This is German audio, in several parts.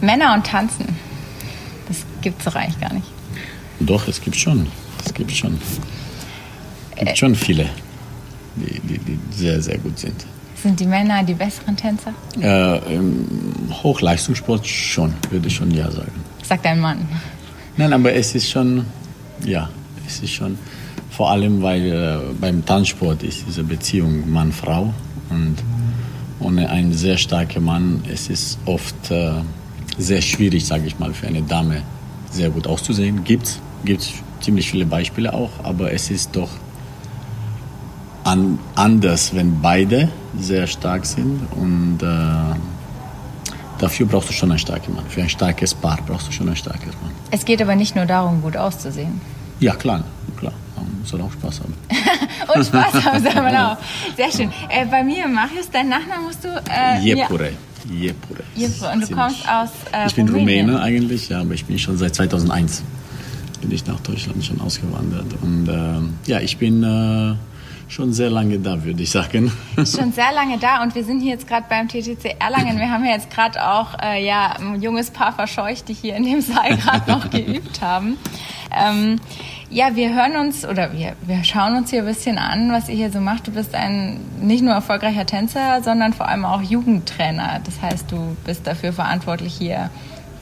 Männer und Tanzen. Das gibt es doch eigentlich gar nicht. Doch, es gibt schon. Es gibt schon. Es gibt schon viele, die, die, die sehr, sehr gut sind. Sind die Männer die besseren Tänzer? Äh, Im Hochleistungssport schon, würde ich schon ja sagen. Sagt ein Mann. Nein, aber es ist schon, ja, es ist schon, vor allem weil äh, beim Tanzsport ist diese Beziehung Mann-Frau und ohne einen sehr starken Mann, es ist oft äh, sehr schwierig, sage ich mal, für eine Dame sehr gut auszusehen. Gibt es ziemlich viele Beispiele auch, aber es ist doch an, anders, wenn beide sehr stark sind und äh, dafür brauchst du schon einen starken Mann. Für ein starkes Paar brauchst du schon ein starkes Mann. Es geht aber nicht nur darum, gut auszusehen. Ja, klar, klar. Man soll auch Spaß haben. Und Spaß haben soll man auch. Sehr schön. Äh, bei mir, Marius, dein Nachname musst du... Äh, Jepure. Jepure. Jepure. Und du kommst aus äh, Ich bin Rumänien. Rumäne eigentlich, ja, aber ich bin schon seit 2001 bin ich nach Deutschland schon ausgewandert. Und ähm, ja, ich bin äh, schon sehr lange da, würde ich sagen. Schon sehr lange da und wir sind hier jetzt gerade beim TTC Erlangen. Wir haben ja jetzt gerade auch äh, ja, ein junges Paar verscheucht, die hier in dem Saal gerade noch geübt haben. Ähm, ja, wir hören uns oder wir, wir schauen uns hier ein bisschen an, was ihr hier so macht. Du bist ein nicht nur erfolgreicher Tänzer, sondern vor allem auch Jugendtrainer. Das heißt, du bist dafür verantwortlich, hier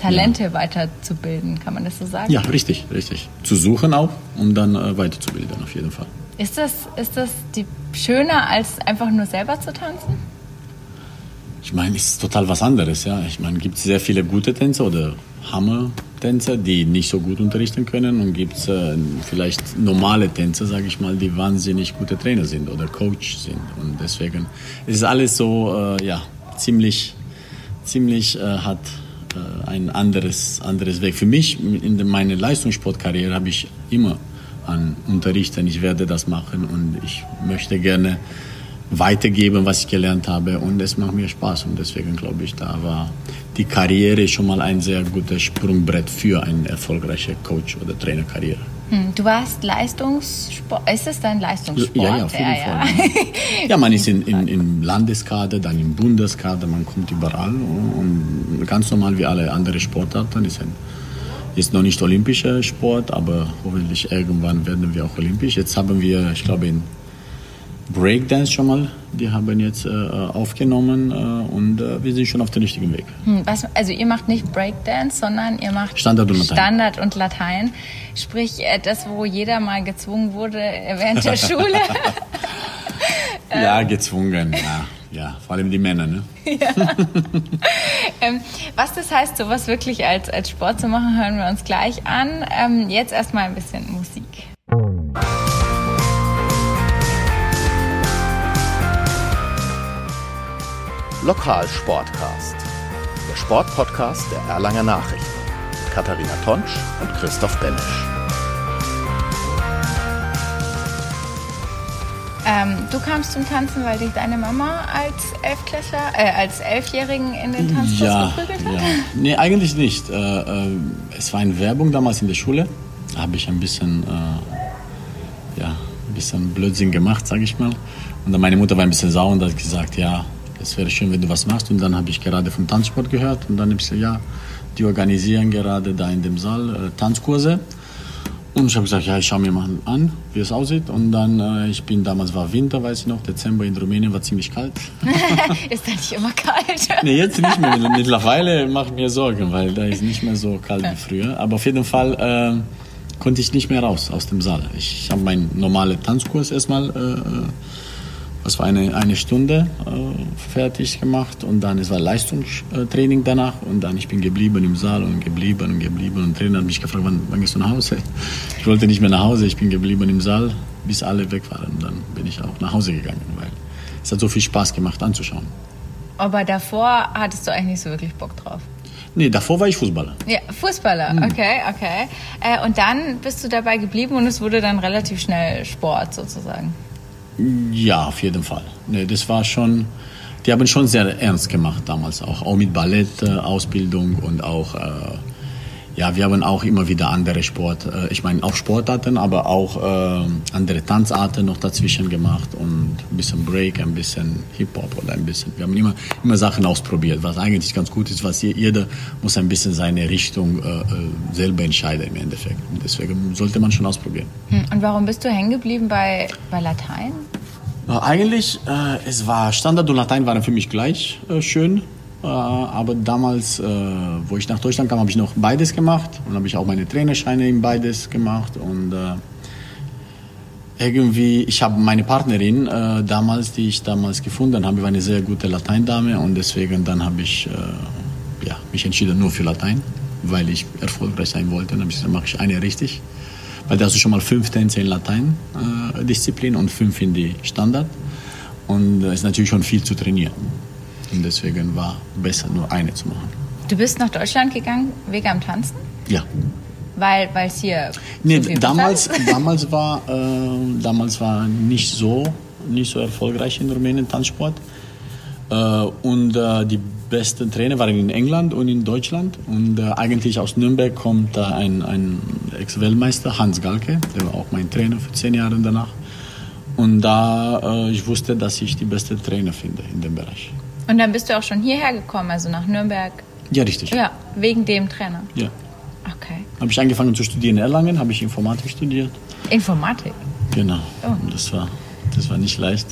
Talente ja. weiterzubilden. Kann man das so sagen? Ja, richtig, richtig. Zu suchen auch und dann äh, weiterzubilden, auf jeden Fall. Ist das, ist das die, schöner, als einfach nur selber zu tanzen? Ich meine, es ist total was anderes. Ja. Ich meine, es gibt sehr viele gute Tänzer oder Hammer-Tänzer, die nicht so gut unterrichten können. Und gibt es äh, vielleicht normale Tänzer, sage ich mal, die wahnsinnig gute Trainer sind oder Coach sind. Und deswegen ist es alles so, äh, ja, ziemlich, ziemlich äh, hat äh, ein anderes, anderes Weg. Für mich, in meiner Leistungssportkarriere, habe ich immer an unterrichten. Ich werde das machen und ich möchte gerne weitergeben, was ich gelernt habe und es macht mir Spaß und deswegen glaube ich, da war die Karriere schon mal ein sehr gutes Sprungbrett für eine erfolgreiche Coach- oder Trainerkarriere. Hm, du warst Leistungssport. Ist es dein Leistungssport? Ja, ja, auf jeden ja, Fall. Ja. ja, man ist in, in, im Landeskader, dann im Bundeskader, man kommt überall und ganz normal wie alle anderen Sportarten ist ein ist noch nicht olympischer Sport, aber hoffentlich irgendwann werden wir auch olympisch. Jetzt haben wir, ich glaube, in Breakdance schon mal, die haben jetzt äh, aufgenommen äh, und äh, wir sind schon auf dem richtigen Weg. Hm, was, also ihr macht nicht Breakdance, sondern ihr macht Standard und Latein. Standard und Latein. Sprich, äh, das, wo jeder mal gezwungen wurde während der Schule. ja, gezwungen, ja. Ja, vor allem die Männer, ne? Ja. ähm, was das heißt, sowas wirklich als, als Sport zu machen, hören wir uns gleich an. Ähm, jetzt erstmal ein bisschen Musik. Lokalsportcast. Der Sportpodcast der Erlanger Nachrichten. Mit Katharina Tonsch und Christoph Benesch. Ähm, du kamst zum Tanzen, weil dich deine Mama als Elfklässler, äh, als Elfjährigen in den Tanzkurs ja, geprügelt hat? Ja. Nee, eigentlich nicht. Äh, äh, es war eine Werbung damals in der Schule. Da habe ich ein bisschen, äh, ja, ein bisschen Blödsinn gemacht, sage ich mal. Und dann meine Mutter war ein bisschen sauer und hat gesagt, ja, es wäre schön, wenn du was machst. Und dann habe ich gerade vom Tanzsport gehört und dann habe ich gesagt, ja, die organisieren gerade da in dem Saal äh, Tanzkurse. Und ich habe gesagt, ja, ich schaue mir mal an, wie es aussieht. Und dann, äh, ich bin damals war Winter, weiß ich noch, Dezember in Rumänien war ziemlich kalt. ist da nicht immer kalt? nee, jetzt nicht mehr. Mittlerweile mache ich mir Sorgen, weil da ist nicht mehr so kalt wie früher. Aber auf jeden Fall äh, konnte ich nicht mehr raus aus dem Saal. Ich habe meinen normalen Tanzkurs erstmal äh, das war eine, eine Stunde äh, fertig gemacht und dann es war Leistungstraining danach und dann ich bin geblieben im Saal und geblieben und geblieben und der Trainer hat mich gefragt, wann, wann gehst du nach Hause? Ich wollte nicht mehr nach Hause, ich bin geblieben im Saal, bis alle weg waren. Und dann bin ich auch nach Hause gegangen, weil es hat so viel Spaß gemacht anzuschauen. Aber davor hattest du eigentlich nicht so wirklich Bock drauf? Nee, davor war ich Fußballer. Ja, Fußballer, hm. okay, okay. Äh, und dann bist du dabei geblieben und es wurde dann relativ schnell Sport sozusagen. Ja, auf jeden Fall. Nee, das war schon, die haben schon sehr ernst gemacht damals auch, auch mit Ballettausbildung äh, und auch, äh, ja, wir haben auch immer wieder andere Sport, äh, ich meine auch Sportarten, aber auch äh, andere Tanzarten noch dazwischen gemacht und ein bisschen Break, ein bisschen Hip-Hop oder ein bisschen. Wir haben immer, immer Sachen ausprobiert, was eigentlich ganz gut ist, was jeder muss ein bisschen seine Richtung äh, äh, selber entscheiden im Endeffekt. Und deswegen sollte man schon ausprobieren. Hm, und warum bist du hängen geblieben bei, bei Latein? Eigentlich, äh, es war Standard und Latein waren für mich gleich äh, schön. Äh, aber damals, äh, wo ich nach Deutschland kam, habe ich noch beides gemacht und habe ich auch meine Trainerscheine in beides gemacht und äh, irgendwie, ich habe meine Partnerin äh, damals, die ich damals gefunden habe, war eine sehr gute Lateindame und deswegen dann habe ich äh, ja, mich entschieden nur für Latein, weil ich erfolgreich sein wollte. Dann habe ich gesagt, mache ich eine richtig, weil da hast du schon mal fünf Tänze in Latein-Disziplin und fünf in die Standard und es ist natürlich schon viel zu trainieren. Und deswegen war besser, nur eine zu machen. Du bist nach Deutschland gegangen wegen am Tanzen? Ja. Weil es hier. Nee, so damals, damals, war, äh, damals war nicht so, nicht so erfolgreich in Rumänien Tanzsport. Äh, und äh, die besten Trainer waren in England und in Deutschland. Und äh, eigentlich aus Nürnberg kommt ein, ein Ex-Weltmeister, Hans Galke, der war auch mein Trainer für zehn Jahre danach. Und da äh, ich wusste, dass ich die beste Trainer finde in dem Bereich. Und dann bist du auch schon hierher gekommen, also nach Nürnberg? Ja, richtig. Ja, wegen dem Trainer? Ja. Okay. Habe ich angefangen zu studieren in Erlangen, habe ich Informatik studiert. Informatik? Genau. Oh. Das, war, das war nicht leicht.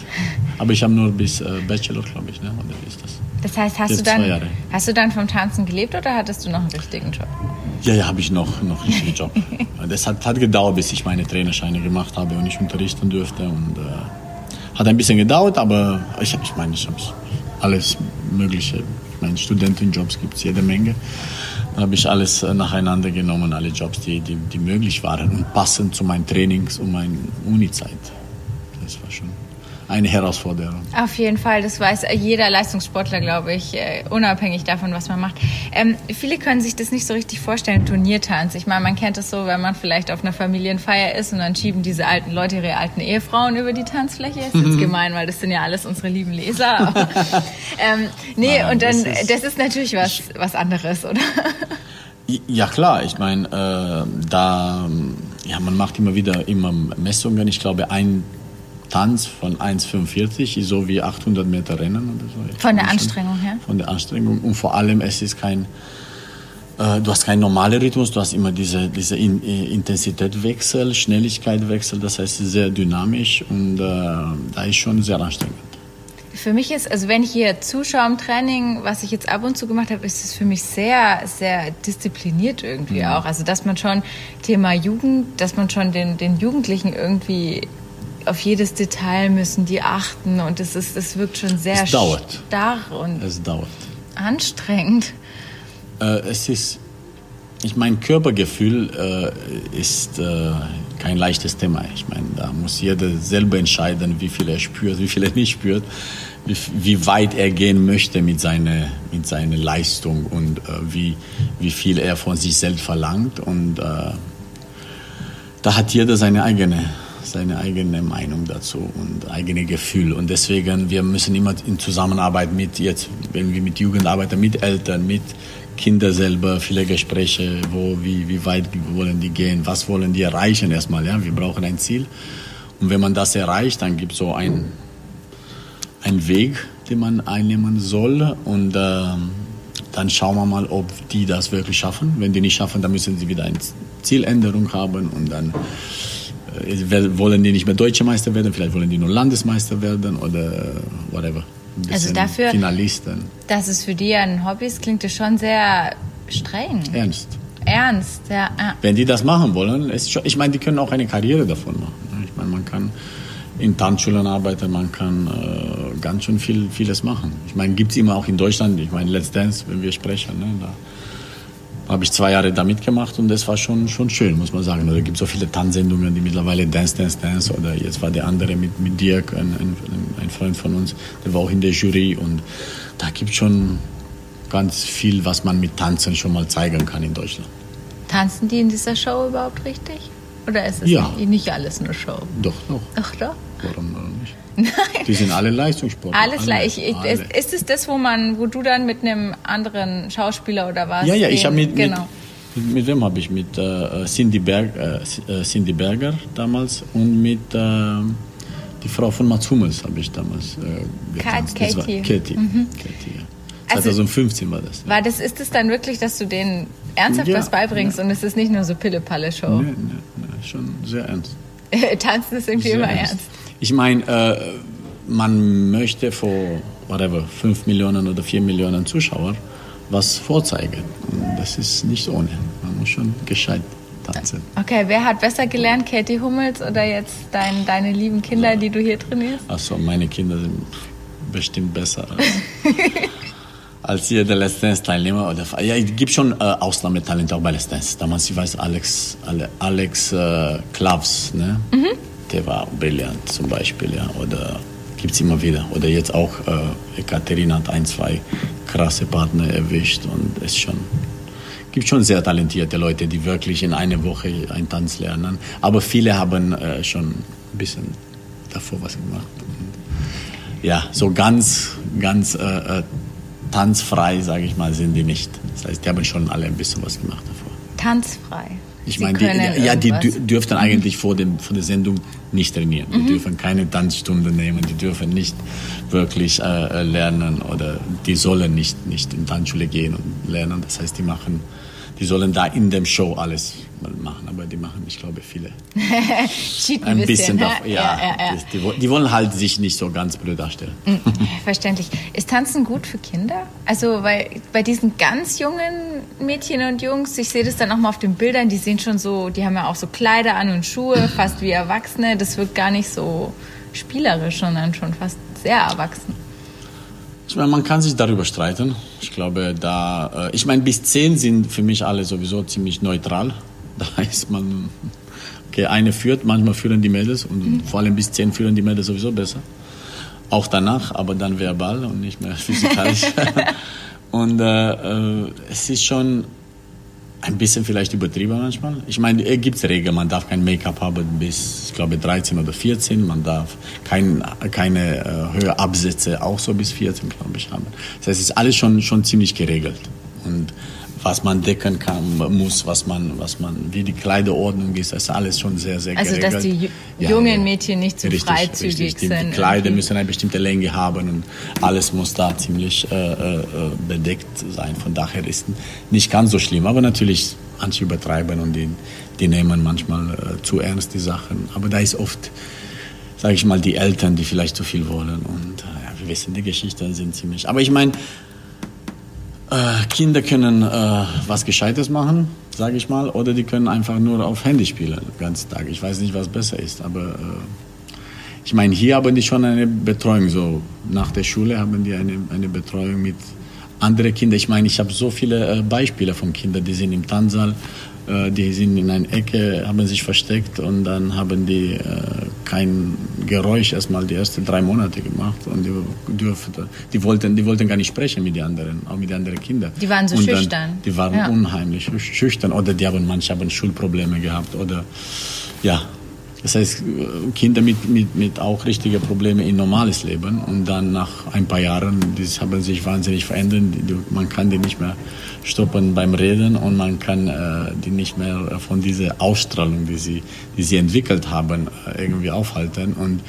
Aber ich habe nur bis äh, Bachelor, glaube ich, ne? oder wie ist das? Das heißt, hast du, dann, hast du dann vom Tanzen gelebt oder hattest du noch einen richtigen Job? Ja, ja, habe ich noch, noch einen richtigen Job. das hat, hat gedauert, bis ich meine Trainerscheine gemacht habe und ich unterrichten durfte. Und äh, hat ein bisschen gedauert, aber ich, ich meine, ich habe alles Mögliche. Ich meine, Studentenjobs gibt es jede Menge. Da habe ich alles äh, nacheinander genommen, alle Jobs, die, die, die möglich waren und passend zu meinen Trainings und meiner Uni-Zeit. Das war schon eine Herausforderung. Auf jeden Fall, das weiß jeder Leistungssportler, glaube ich, äh, unabhängig davon, was man macht. Ähm, viele können sich das nicht so richtig vorstellen, Turniertanz. Ich meine, man kennt es so, wenn man vielleicht auf einer Familienfeier ist und dann schieben diese alten Leute ihre alten Ehefrauen über die Tanzfläche. Das ist jetzt gemein, weil das sind ja alles unsere lieben Leser. Aber, ähm, nee, Nein, und dann, das ist, das ist natürlich was, was anderes, oder? Ja klar, ich meine, äh, da, ja, man macht immer wieder immer Messungen. Ich glaube, ein Tanz von 1,45 so wie 800 Meter Rennen oder so. von der Anstrengung her? Von der Anstrengung. Und vor allem, es ist kein, äh, du hast keinen normalen Rhythmus, du hast immer diese, diese In äh, Intensitätwechsel, Schnelligkeitswechsel, das heißt sehr dynamisch und äh, da ist schon sehr anstrengend. Für mich ist, also wenn ich hier zuschaue im Training, was ich jetzt ab und zu gemacht habe, ist es für mich sehr, sehr diszipliniert irgendwie mhm. auch. Also dass man schon Thema Jugend, dass man schon den, den Jugendlichen irgendwie auf jedes Detail müssen die achten und es ist, es wirkt schon sehr es dauert. starr und es dauert. anstrengend. Äh, es ist, ich meine, Körpergefühl äh, ist äh, kein leichtes Thema. Ich meine, da muss jeder selber entscheiden, wie viel er spürt, wie viel er nicht spürt, wie, wie weit er gehen möchte mit seiner, mit seiner Leistung und äh, wie, wie viel er von sich selbst verlangt und äh, da hat jeder seine eigene seine eigene Meinung dazu und eigene Gefühl. Und deswegen, wir müssen immer in Zusammenarbeit mit jetzt, wenn wir mit Jugend mit Eltern, mit Kindern selber, viele Gespräche, wo, wie, wie weit wollen die gehen, was wollen die erreichen erstmal, ja, wir brauchen ein Ziel. Und wenn man das erreicht, dann gibt es so ein, ein Weg, den man einnehmen soll und äh, dann schauen wir mal, ob die das wirklich schaffen. Wenn die nicht schaffen, dann müssen sie wieder eine Zieländerung haben und dann wollen die nicht mehr Deutsche Meister werden, vielleicht wollen die nur Landesmeister werden oder whatever. Also dafür, Finalisten. dass es für die ein Hobby ist, klingt es schon sehr streng. Ernst. Ernst, ja. Wenn die das machen wollen, ist schon, ich meine, die können auch eine Karriere davon machen. Ich meine, man kann in Tanzschulen arbeiten, man kann äh, ganz schön viel, vieles machen. Ich meine, gibt es immer auch in Deutschland, ich meine, Let's Dance, wenn wir sprechen, ne, da habe ich zwei Jahre da mitgemacht und das war schon, schon schön, muss man sagen. Oder gibt so viele Tanzsendungen, die mittlerweile Dance, Dance, Dance oder jetzt war der andere mit, mit Dirk, ein, ein, ein Freund von uns, der war auch in der Jury und da gibt es schon ganz viel, was man mit Tanzen schon mal zeigen kann in Deutschland. Tanzen die in dieser Show überhaupt richtig? Oder ist es ja. nicht, alles eine Show? Doch, doch. Ach doch? Warum nicht? Nein. Die sind alle Leistungssportler. Alles gleich. Ist es das, wo man, wo du dann mit einem anderen Schauspieler oder was? Ja, ja, ich habe mit, genau. Mit wem habe ich? Mit äh, Cindy, Berg, äh, Cindy Berger damals und mit äh, die Frau von Mats Hummels habe ich damals äh, getanzt. Katie. Katie. Mhm. Katie ja. 2015 also, war das. War das. Ist es dann wirklich, dass du denen ernsthaft ja, was beibringst ja. und es ist nicht nur so Pille-Palle-Show? Nee, nee, nee, schon sehr ernst. Tanzen ist irgendwie sehr immer ernst. ernst. Ich meine, äh, man möchte vor, whatever, 5 Millionen oder 4 Millionen Zuschauern was vorzeigen. Und das ist nicht ohne. Man muss schon gescheit tanzen. Okay, wer hat besser gelernt, Katie Hummels oder jetzt dein, deine lieben Kinder, ja. die du hier trainierst? Achso, meine Kinder sind bestimmt besser als, als jeder Let's Dance-Teilnehmer. Ja, es gibt schon äh, Ausnahmetalente auch bei Let's Dance. Damals, ich weiß, Alex, Alex äh, Klavs, ne? Mhm. Der war brillant zum Beispiel, ja. Oder gibt es immer wieder. Oder jetzt auch äh, Ekaterina hat ein, zwei krasse Partner erwischt und es schon gibt schon sehr talentierte Leute, die wirklich in einer Woche einen Tanz lernen. Aber viele haben äh, schon ein bisschen davor was gemacht. Und ja, so ganz, ganz äh, äh tanzfrei, sage ich mal, sind die nicht. Das heißt, die haben schon alle ein bisschen was gemacht davor. Tanzfrei? Ich meine, die, ja, die dürften eigentlich vor, dem, vor der Sendung nicht trainieren. Die mhm. dürfen keine Tanzstunde nehmen, die dürfen nicht wirklich äh, lernen oder die sollen nicht, nicht in Tanzschule gehen und lernen. Das heißt, die machen die sollen da in dem Show alles machen, aber die machen, ich glaube, viele. Cheaten ein bisschen, bisschen davon, ja. ja, ja, ja. Die, die, wollen halt sich nicht so ganz blöd darstellen. Mm, verständlich. Ist Tanzen gut für Kinder? Also, weil bei diesen ganz jungen Mädchen und Jungs, ich sehe das dann auch mal auf den Bildern, die sehen schon so, die haben ja auch so Kleider an und Schuhe, fast wie Erwachsene. Das wirkt gar nicht so spielerisch, sondern schon fast sehr erwachsen. Ich meine, man kann sich darüber streiten. Ich glaube, da, äh, ich meine, bis zehn sind für mich alle sowieso ziemlich neutral. Da ist man, okay, eine führt, manchmal führen die Mädels und mhm. vor allem bis zehn führen die Mädels sowieso besser. Auch danach, aber dann verbal und nicht mehr physikalisch. und äh, äh, es ist schon ein bisschen vielleicht übertrieben manchmal. Ich meine, es gibt Regeln, man darf kein Make-up haben bis, ich glaube, 13 oder 14. Man darf kein, keine äh, höhere Absätze auch so bis 14, glaube ich, haben. Das heißt, es ist alles schon, schon ziemlich geregelt. Und was man decken kann, muss, was man, was man, wie die Kleiderordnung ist, das ist alles schon sehr, sehr also, geregelt. Also, dass die ja, jungen Mädchen nicht zu so freizügig richtig. Die, sind. Die Kleider müssen eine bestimmte Länge haben und alles muss da ziemlich äh, äh, bedeckt sein. Von daher ist nicht ganz so schlimm, aber natürlich manche übertreiben und die, die nehmen manchmal äh, zu ernst die Sachen. Aber da ist oft, sage ich mal, die Eltern, die vielleicht zu viel wollen und äh, ja, wir wissen, die Geschichten sind ziemlich. Aber ich meine, äh, Kinder können äh, was Gescheites machen, sage ich mal, oder die können einfach nur auf Handy spielen den ganzen Tag. Ich weiß nicht, was besser ist, aber äh, ich meine, hier haben die schon eine Betreuung. So nach der Schule haben die eine, eine Betreuung mit anderen Kindern. Ich meine, ich habe so viele äh, Beispiele von Kindern, die sind im Tanzsaal die sind in einer Ecke, haben sich versteckt und dann haben die äh, kein Geräusch erstmal die ersten drei Monate gemacht und die, dürfte, die, wollten, die wollten gar nicht sprechen mit den anderen, auch mit den anderen Kindern. Die waren so und schüchtern. Dann, die waren ja. unheimlich schüchtern oder die haben, manche haben Schulprobleme gehabt oder ja, das heißt, Kinder mit, mit, mit auch richtigen Problemen in normales Leben und dann nach ein paar Jahren, die haben sich wahnsinnig verändert. Man kann die nicht mehr stoppen beim Reden und man kann äh, die nicht mehr von dieser Ausstrahlung, die sie, die sie entwickelt haben, äh, irgendwie aufhalten. Und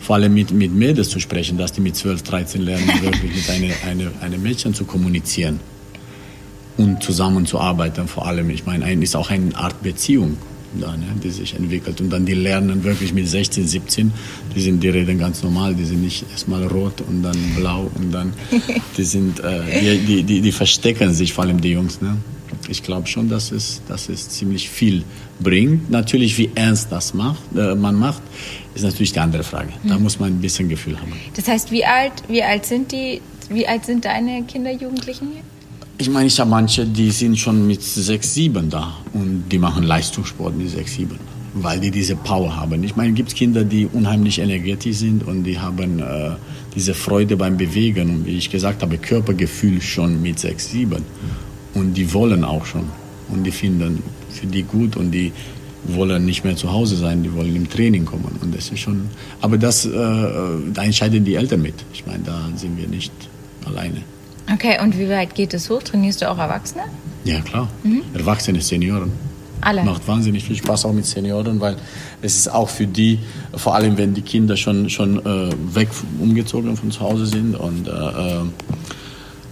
vor allem mit, mit Mädels zu sprechen, dass die mit 12, 13 lernen, wirklich mit einem eine, eine Mädchen zu kommunizieren und zusammenzuarbeiten vor allem. Ich meine, ein, ist auch eine Art Beziehung da, ne, die sich entwickelt. Und dann die lernen wirklich mit 16, 17, die, sind, die reden ganz normal, die sind nicht erstmal rot und dann blau und dann, die sind, äh, die, die, die, verstecken sich, vor allem die Jungs. Ne? Ich glaube schon, dass es, dass es ziemlich viel bringt. Natürlich, wie ernst das macht, äh, man macht, ist natürlich die andere Frage. Da mhm. muss man ein bisschen Gefühl haben. Das heißt, wie alt, wie alt sind die, wie alt sind deine Kinder, Jugendlichen hier? Ich meine, ich habe manche, die sind schon mit 6, 7 da. Und die machen Leistungssport mit 6, 7, weil die diese Power haben. Ich meine, es gibt Kinder, die unheimlich energetisch sind und die haben äh, diese Freude beim Bewegen. Und wie ich gesagt habe, Körpergefühl schon mit 6, 7 und die wollen auch schon. Und die finden für die gut und die wollen nicht mehr zu Hause sein, die wollen im Training kommen. Und das ist schon, aber das, äh, da entscheiden die Eltern mit. Ich meine, da sind wir nicht alleine. Okay, und wie weit geht es hoch? Trainierst du auch Erwachsene? Ja, klar. Mhm. Erwachsene Senioren. Alle. Macht wahnsinnig viel Spaß auch mit Senioren, weil es ist auch für die, vor allem wenn die Kinder schon, schon äh, weg umgezogen von zu Hause sind und äh, äh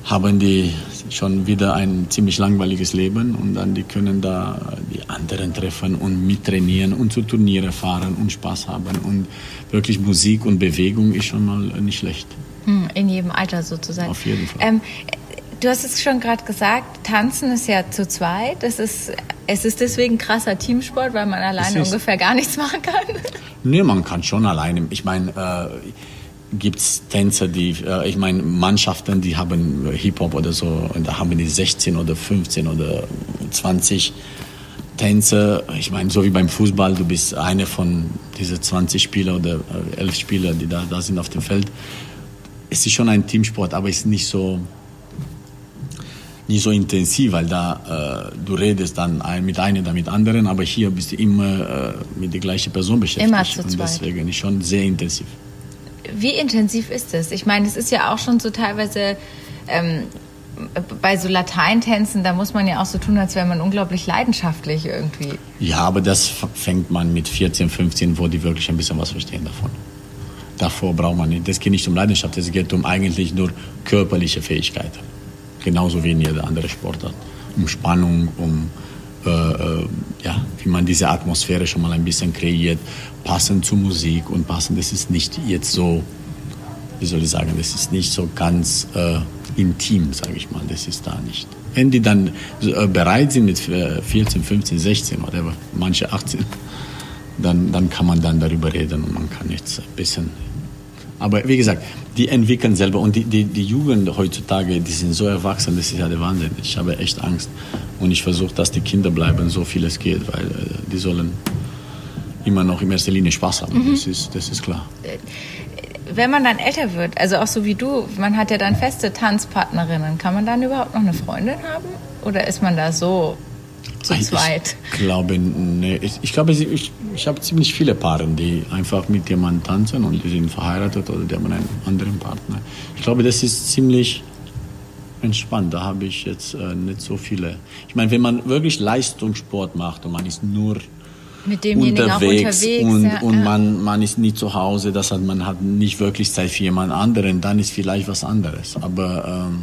haben die schon wieder ein ziemlich langweiliges Leben und dann die können da die anderen treffen und mittrainieren und zu Turniere fahren und Spaß haben und wirklich Musik und Bewegung ist schon mal nicht schlecht. Hm, in jedem Alter sozusagen. Auf jeden Fall. Ähm, du hast es schon gerade gesagt, Tanzen ist ja zu zweit. Das ist, es ist deswegen krasser Teamsport, weil man alleine ungefähr gar nichts machen kann. Nee, man kann schon alleine. Ich meine, äh, gibt es Tänzer, die, äh, ich meine, Mannschaften, die haben Hip-Hop oder so, und da haben die 16 oder 15 oder 20 Tänzer. Ich meine, so wie beim Fußball, du bist eine von diesen 20 Spieler oder 11 äh, Spieler, die da, da sind auf dem Feld. Es ist schon ein Teamsport, aber es ist nicht so, nicht so intensiv, weil da äh, du redest dann mit einem oder mit anderen, aber hier bist du immer äh, mit der gleichen Person beschäftigt. Immer zu zweit. Und deswegen ist schon sehr intensiv. Wie intensiv ist es? Ich meine, es ist ja auch schon so teilweise ähm, bei so Lateintänzen, da muss man ja auch so tun, als wäre man unglaublich leidenschaftlich irgendwie. Ja, aber das fängt man mit 14, 15, wo die wirklich ein bisschen was verstehen davon. Davor braucht man nicht. Das geht nicht um Leidenschaft, es geht um eigentlich nur körperliche Fähigkeiten. Genauso wie in jeder andere Sportart. Um Spannung, um äh, äh, ja, wie man diese Atmosphäre schon mal ein bisschen kreiert, passend zur Musik und passend, das ist nicht jetzt so, wie soll ich sagen, das ist nicht so ganz äh, intim, sage ich mal, das ist da nicht. Wenn die dann äh, bereit sind mit 14, 15, 16 oder manche 18, dann, dann kann man dann darüber reden und man kann jetzt ein bisschen aber wie gesagt, die entwickeln selber und die, die, die Jugend heutzutage, die sind so erwachsen, das ist ja der Wahnsinn. Ich habe echt Angst und ich versuche, dass die Kinder bleiben, so viel es geht, weil äh, die sollen immer noch in erster Linie Spaß haben. Mhm. Das, ist, das ist klar. Äh, wenn man dann älter wird, also auch so wie du, man hat ja dann feste Tanzpartnerinnen, kann man dann überhaupt noch eine Freundin haben? Oder ist man da so zu zweit? Ich glaube, nee. ich, ich glaube, ich, ich habe ziemlich viele Paare, die einfach mit jemandem tanzen und die sind verheiratet oder die haben einen anderen Partner. Ich glaube, das ist ziemlich entspannt. Da habe ich jetzt äh, nicht so viele. Ich meine, wenn man wirklich Leistungssport macht und man ist nur mit unterwegs, unterwegs, und, ja, und ja. Man, man ist nie zu Hause, das hat, man hat nicht wirklich Zeit für jemand anderen, dann ist vielleicht was anderes. Aber ähm,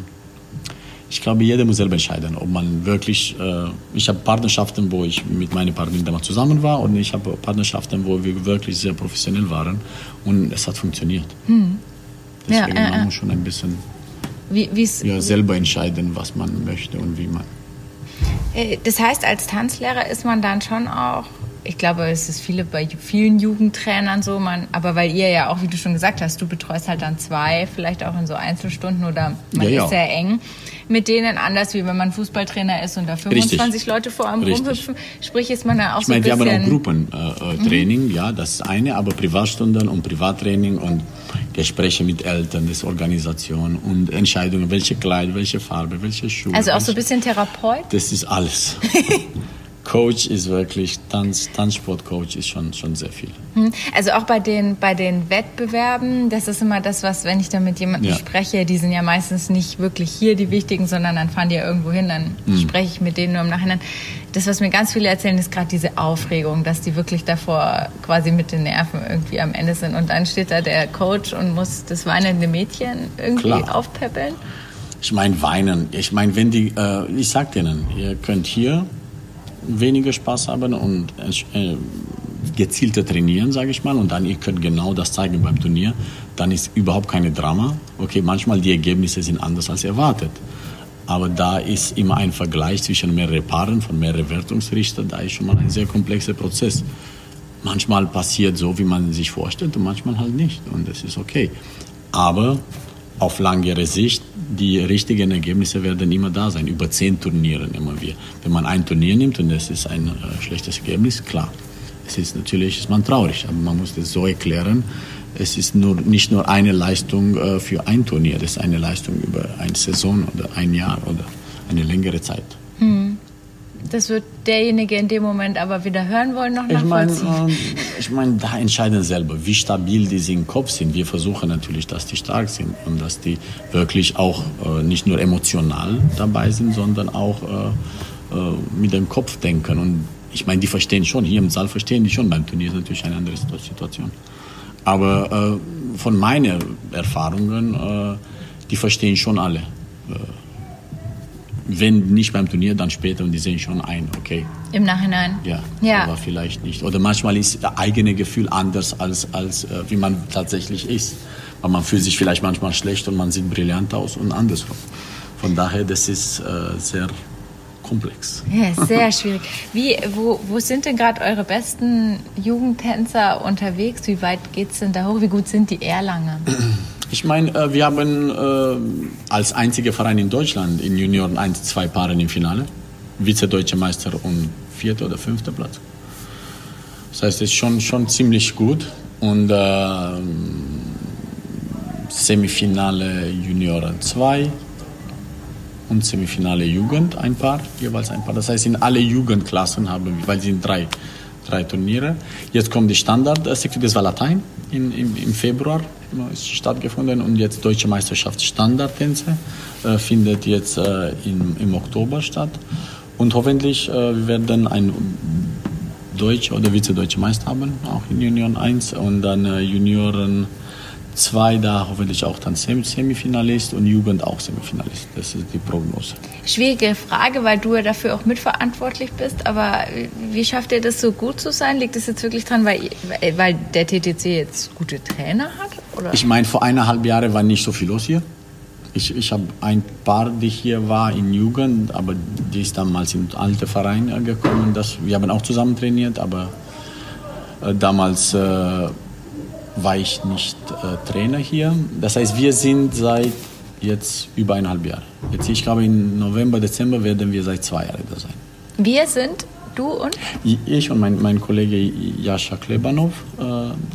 ich glaube, jeder muss selber entscheiden, ob man wirklich. Äh, ich habe Partnerschaften, wo ich mit meiner Partnerin damals zusammen war, und ich habe Partnerschaften, wo wir wirklich sehr professionell waren, und es hat funktioniert. Hm. Deswegen ja, äh, man muss schon ein bisschen wie, ja, selber entscheiden, was man möchte und wie man. Äh, das heißt, als Tanzlehrer ist man dann schon auch ich glaube, es ist viele bei vielen Jugendtrainern so, man, aber weil ihr ja auch, wie du schon gesagt hast, du betreust halt dann zwei, vielleicht auch in so Einzelstunden oder man ja, ja. ist sehr eng mit denen, anders wie wenn man Fußballtrainer ist und da 25 Richtig. Leute vor einem Richtig. rumhüpfen. Sprich, ist man da auch ich meine, so ein bisschen... wir haben auch Gruppentraining, äh, mhm. ja, das ist eine, aber Privatstunden und Privattraining und Gespräche mit Eltern, das Organisation und Entscheidungen, welche Kleid, welche Farbe, welche Schuhe. Also auch so ein bisschen Therapeut? Das ist alles. Coach ist wirklich, Tanz, Tanzsportcoach ist schon, schon sehr viel. Hm. Also auch bei den, bei den Wettbewerben, das ist immer das, was, wenn ich da mit jemandem ja. spreche, die sind ja meistens nicht wirklich hier die wichtigen, sondern dann fahren die ja irgendwo hin, dann mhm. spreche ich mit denen nur im Nachhinein. Das, was mir ganz viele erzählen, ist gerade diese Aufregung, dass die wirklich davor quasi mit den Nerven irgendwie am Ende sind. Und dann steht da der Coach und muss das weinende Mädchen irgendwie Klar. aufpäppeln. Ich meine, weinen. Ich meine, wenn die, äh, ich sag denen, ihr könnt hier weniger Spaß haben und äh, gezielter trainieren, sage ich mal, und dann ihr könnt genau das zeigen beim Turnier, dann ist überhaupt keine Drama. Okay, manchmal die Ergebnisse sind anders als erwartet. Aber da ist immer ein Vergleich zwischen mehreren Paaren von mehreren Wertungsrichtern, da ist schon mal ein sehr komplexer Prozess. Manchmal passiert so, wie man sich vorstellt und manchmal halt nicht. Und das ist okay. Aber auf langere Sicht, die richtigen Ergebnisse werden immer da sein. Über zehn Turnieren immer wieder. Wenn man ein Turnier nimmt und es ist ein äh, schlechtes Ergebnis, klar. Es ist natürlich ist man traurig, aber man muss das so erklären. Es ist nur, nicht nur eine Leistung äh, für ein Turnier, das ist eine Leistung über eine Saison oder ein Jahr oder eine längere Zeit. Hm. Das wird derjenige in dem Moment aber wieder hören wollen, noch Ich meine, nachvollziehen. ähm, ich mein, da entscheiden selber, wie stabil die im Kopf sind. Wir versuchen natürlich, dass die stark sind und dass die wirklich auch äh, nicht nur emotional dabei sind, sondern auch äh, äh, mit dem Kopf denken. Und ich meine, die verstehen schon, hier im Saal verstehen die schon, beim Turnier ist natürlich eine andere Situation. Aber äh, von meinen Erfahrungen, äh, die verstehen schon alle. Wenn nicht beim Turnier, dann später und die sehen schon ein, okay, Im Nachhinein. ja, Ja. aber vielleicht nicht. Oder manchmal ist das eigene Gefühl anders, als, als äh, wie man tatsächlich ist. Weil man fühlt sich vielleicht manchmal schlecht und man sieht brillant aus und andersrum. Von daher, das ist äh, sehr komplex. Ja, sehr schwierig. Wie, wo, wo sind denn gerade eure besten Jugendtänzer unterwegs? Wie weit geht's denn da hoch? Wie gut sind die Erlanger? Ich meine, äh, wir haben äh, als einziger Verein in Deutschland in Junioren 1 zwei Paare im Finale. Vize-Deutscher Meister und vierter oder fünfter Platz. Das heißt, es ist schon, schon ziemlich gut. Und äh, Semifinale Junioren 2 und Semifinale Jugend ein Paar, jeweils ein Paar. Das heißt, in alle Jugendklassen haben wir, weil es sind drei, drei Turniere. Jetzt kommt die Standard, äh, das war Latein in, im, im Februar ist stattgefunden und jetzt Deutsche Meisterschaft Standardtänze äh, findet jetzt äh, in, im Oktober statt. Und hoffentlich äh, wir werden ein Deutsche oder Vize-Deutsche Meister haben, auch in Junioren 1 und dann äh, Junioren 2 da hoffentlich auch dann Sem- Semifinalist und Jugend auch Semifinalist. Das ist die Prognose. Schwierige Frage, weil du ja dafür auch mitverantwortlich bist. Aber wie schafft ihr das so gut zu sein? Liegt es jetzt wirklich dran, weil, weil der TTC jetzt gute Trainer hat? Oder? Ich meine, vor eineinhalb Jahren war nicht so viel los hier. Ich, ich habe ein paar, die hier war in Jugend, aber die ist damals im alten Verein äh, gekommen. Das, wir haben auch zusammen trainiert, aber äh, damals äh, war ich nicht äh, Trainer hier. Das heißt, wir sind seit jetzt über eineinhalb Jahren. Jetzt, ich glaube, im November, Dezember werden wir seit zwei Jahren da sein. Wir sind, du und? Ich und mein, mein Kollege Jascha Klebanov, äh,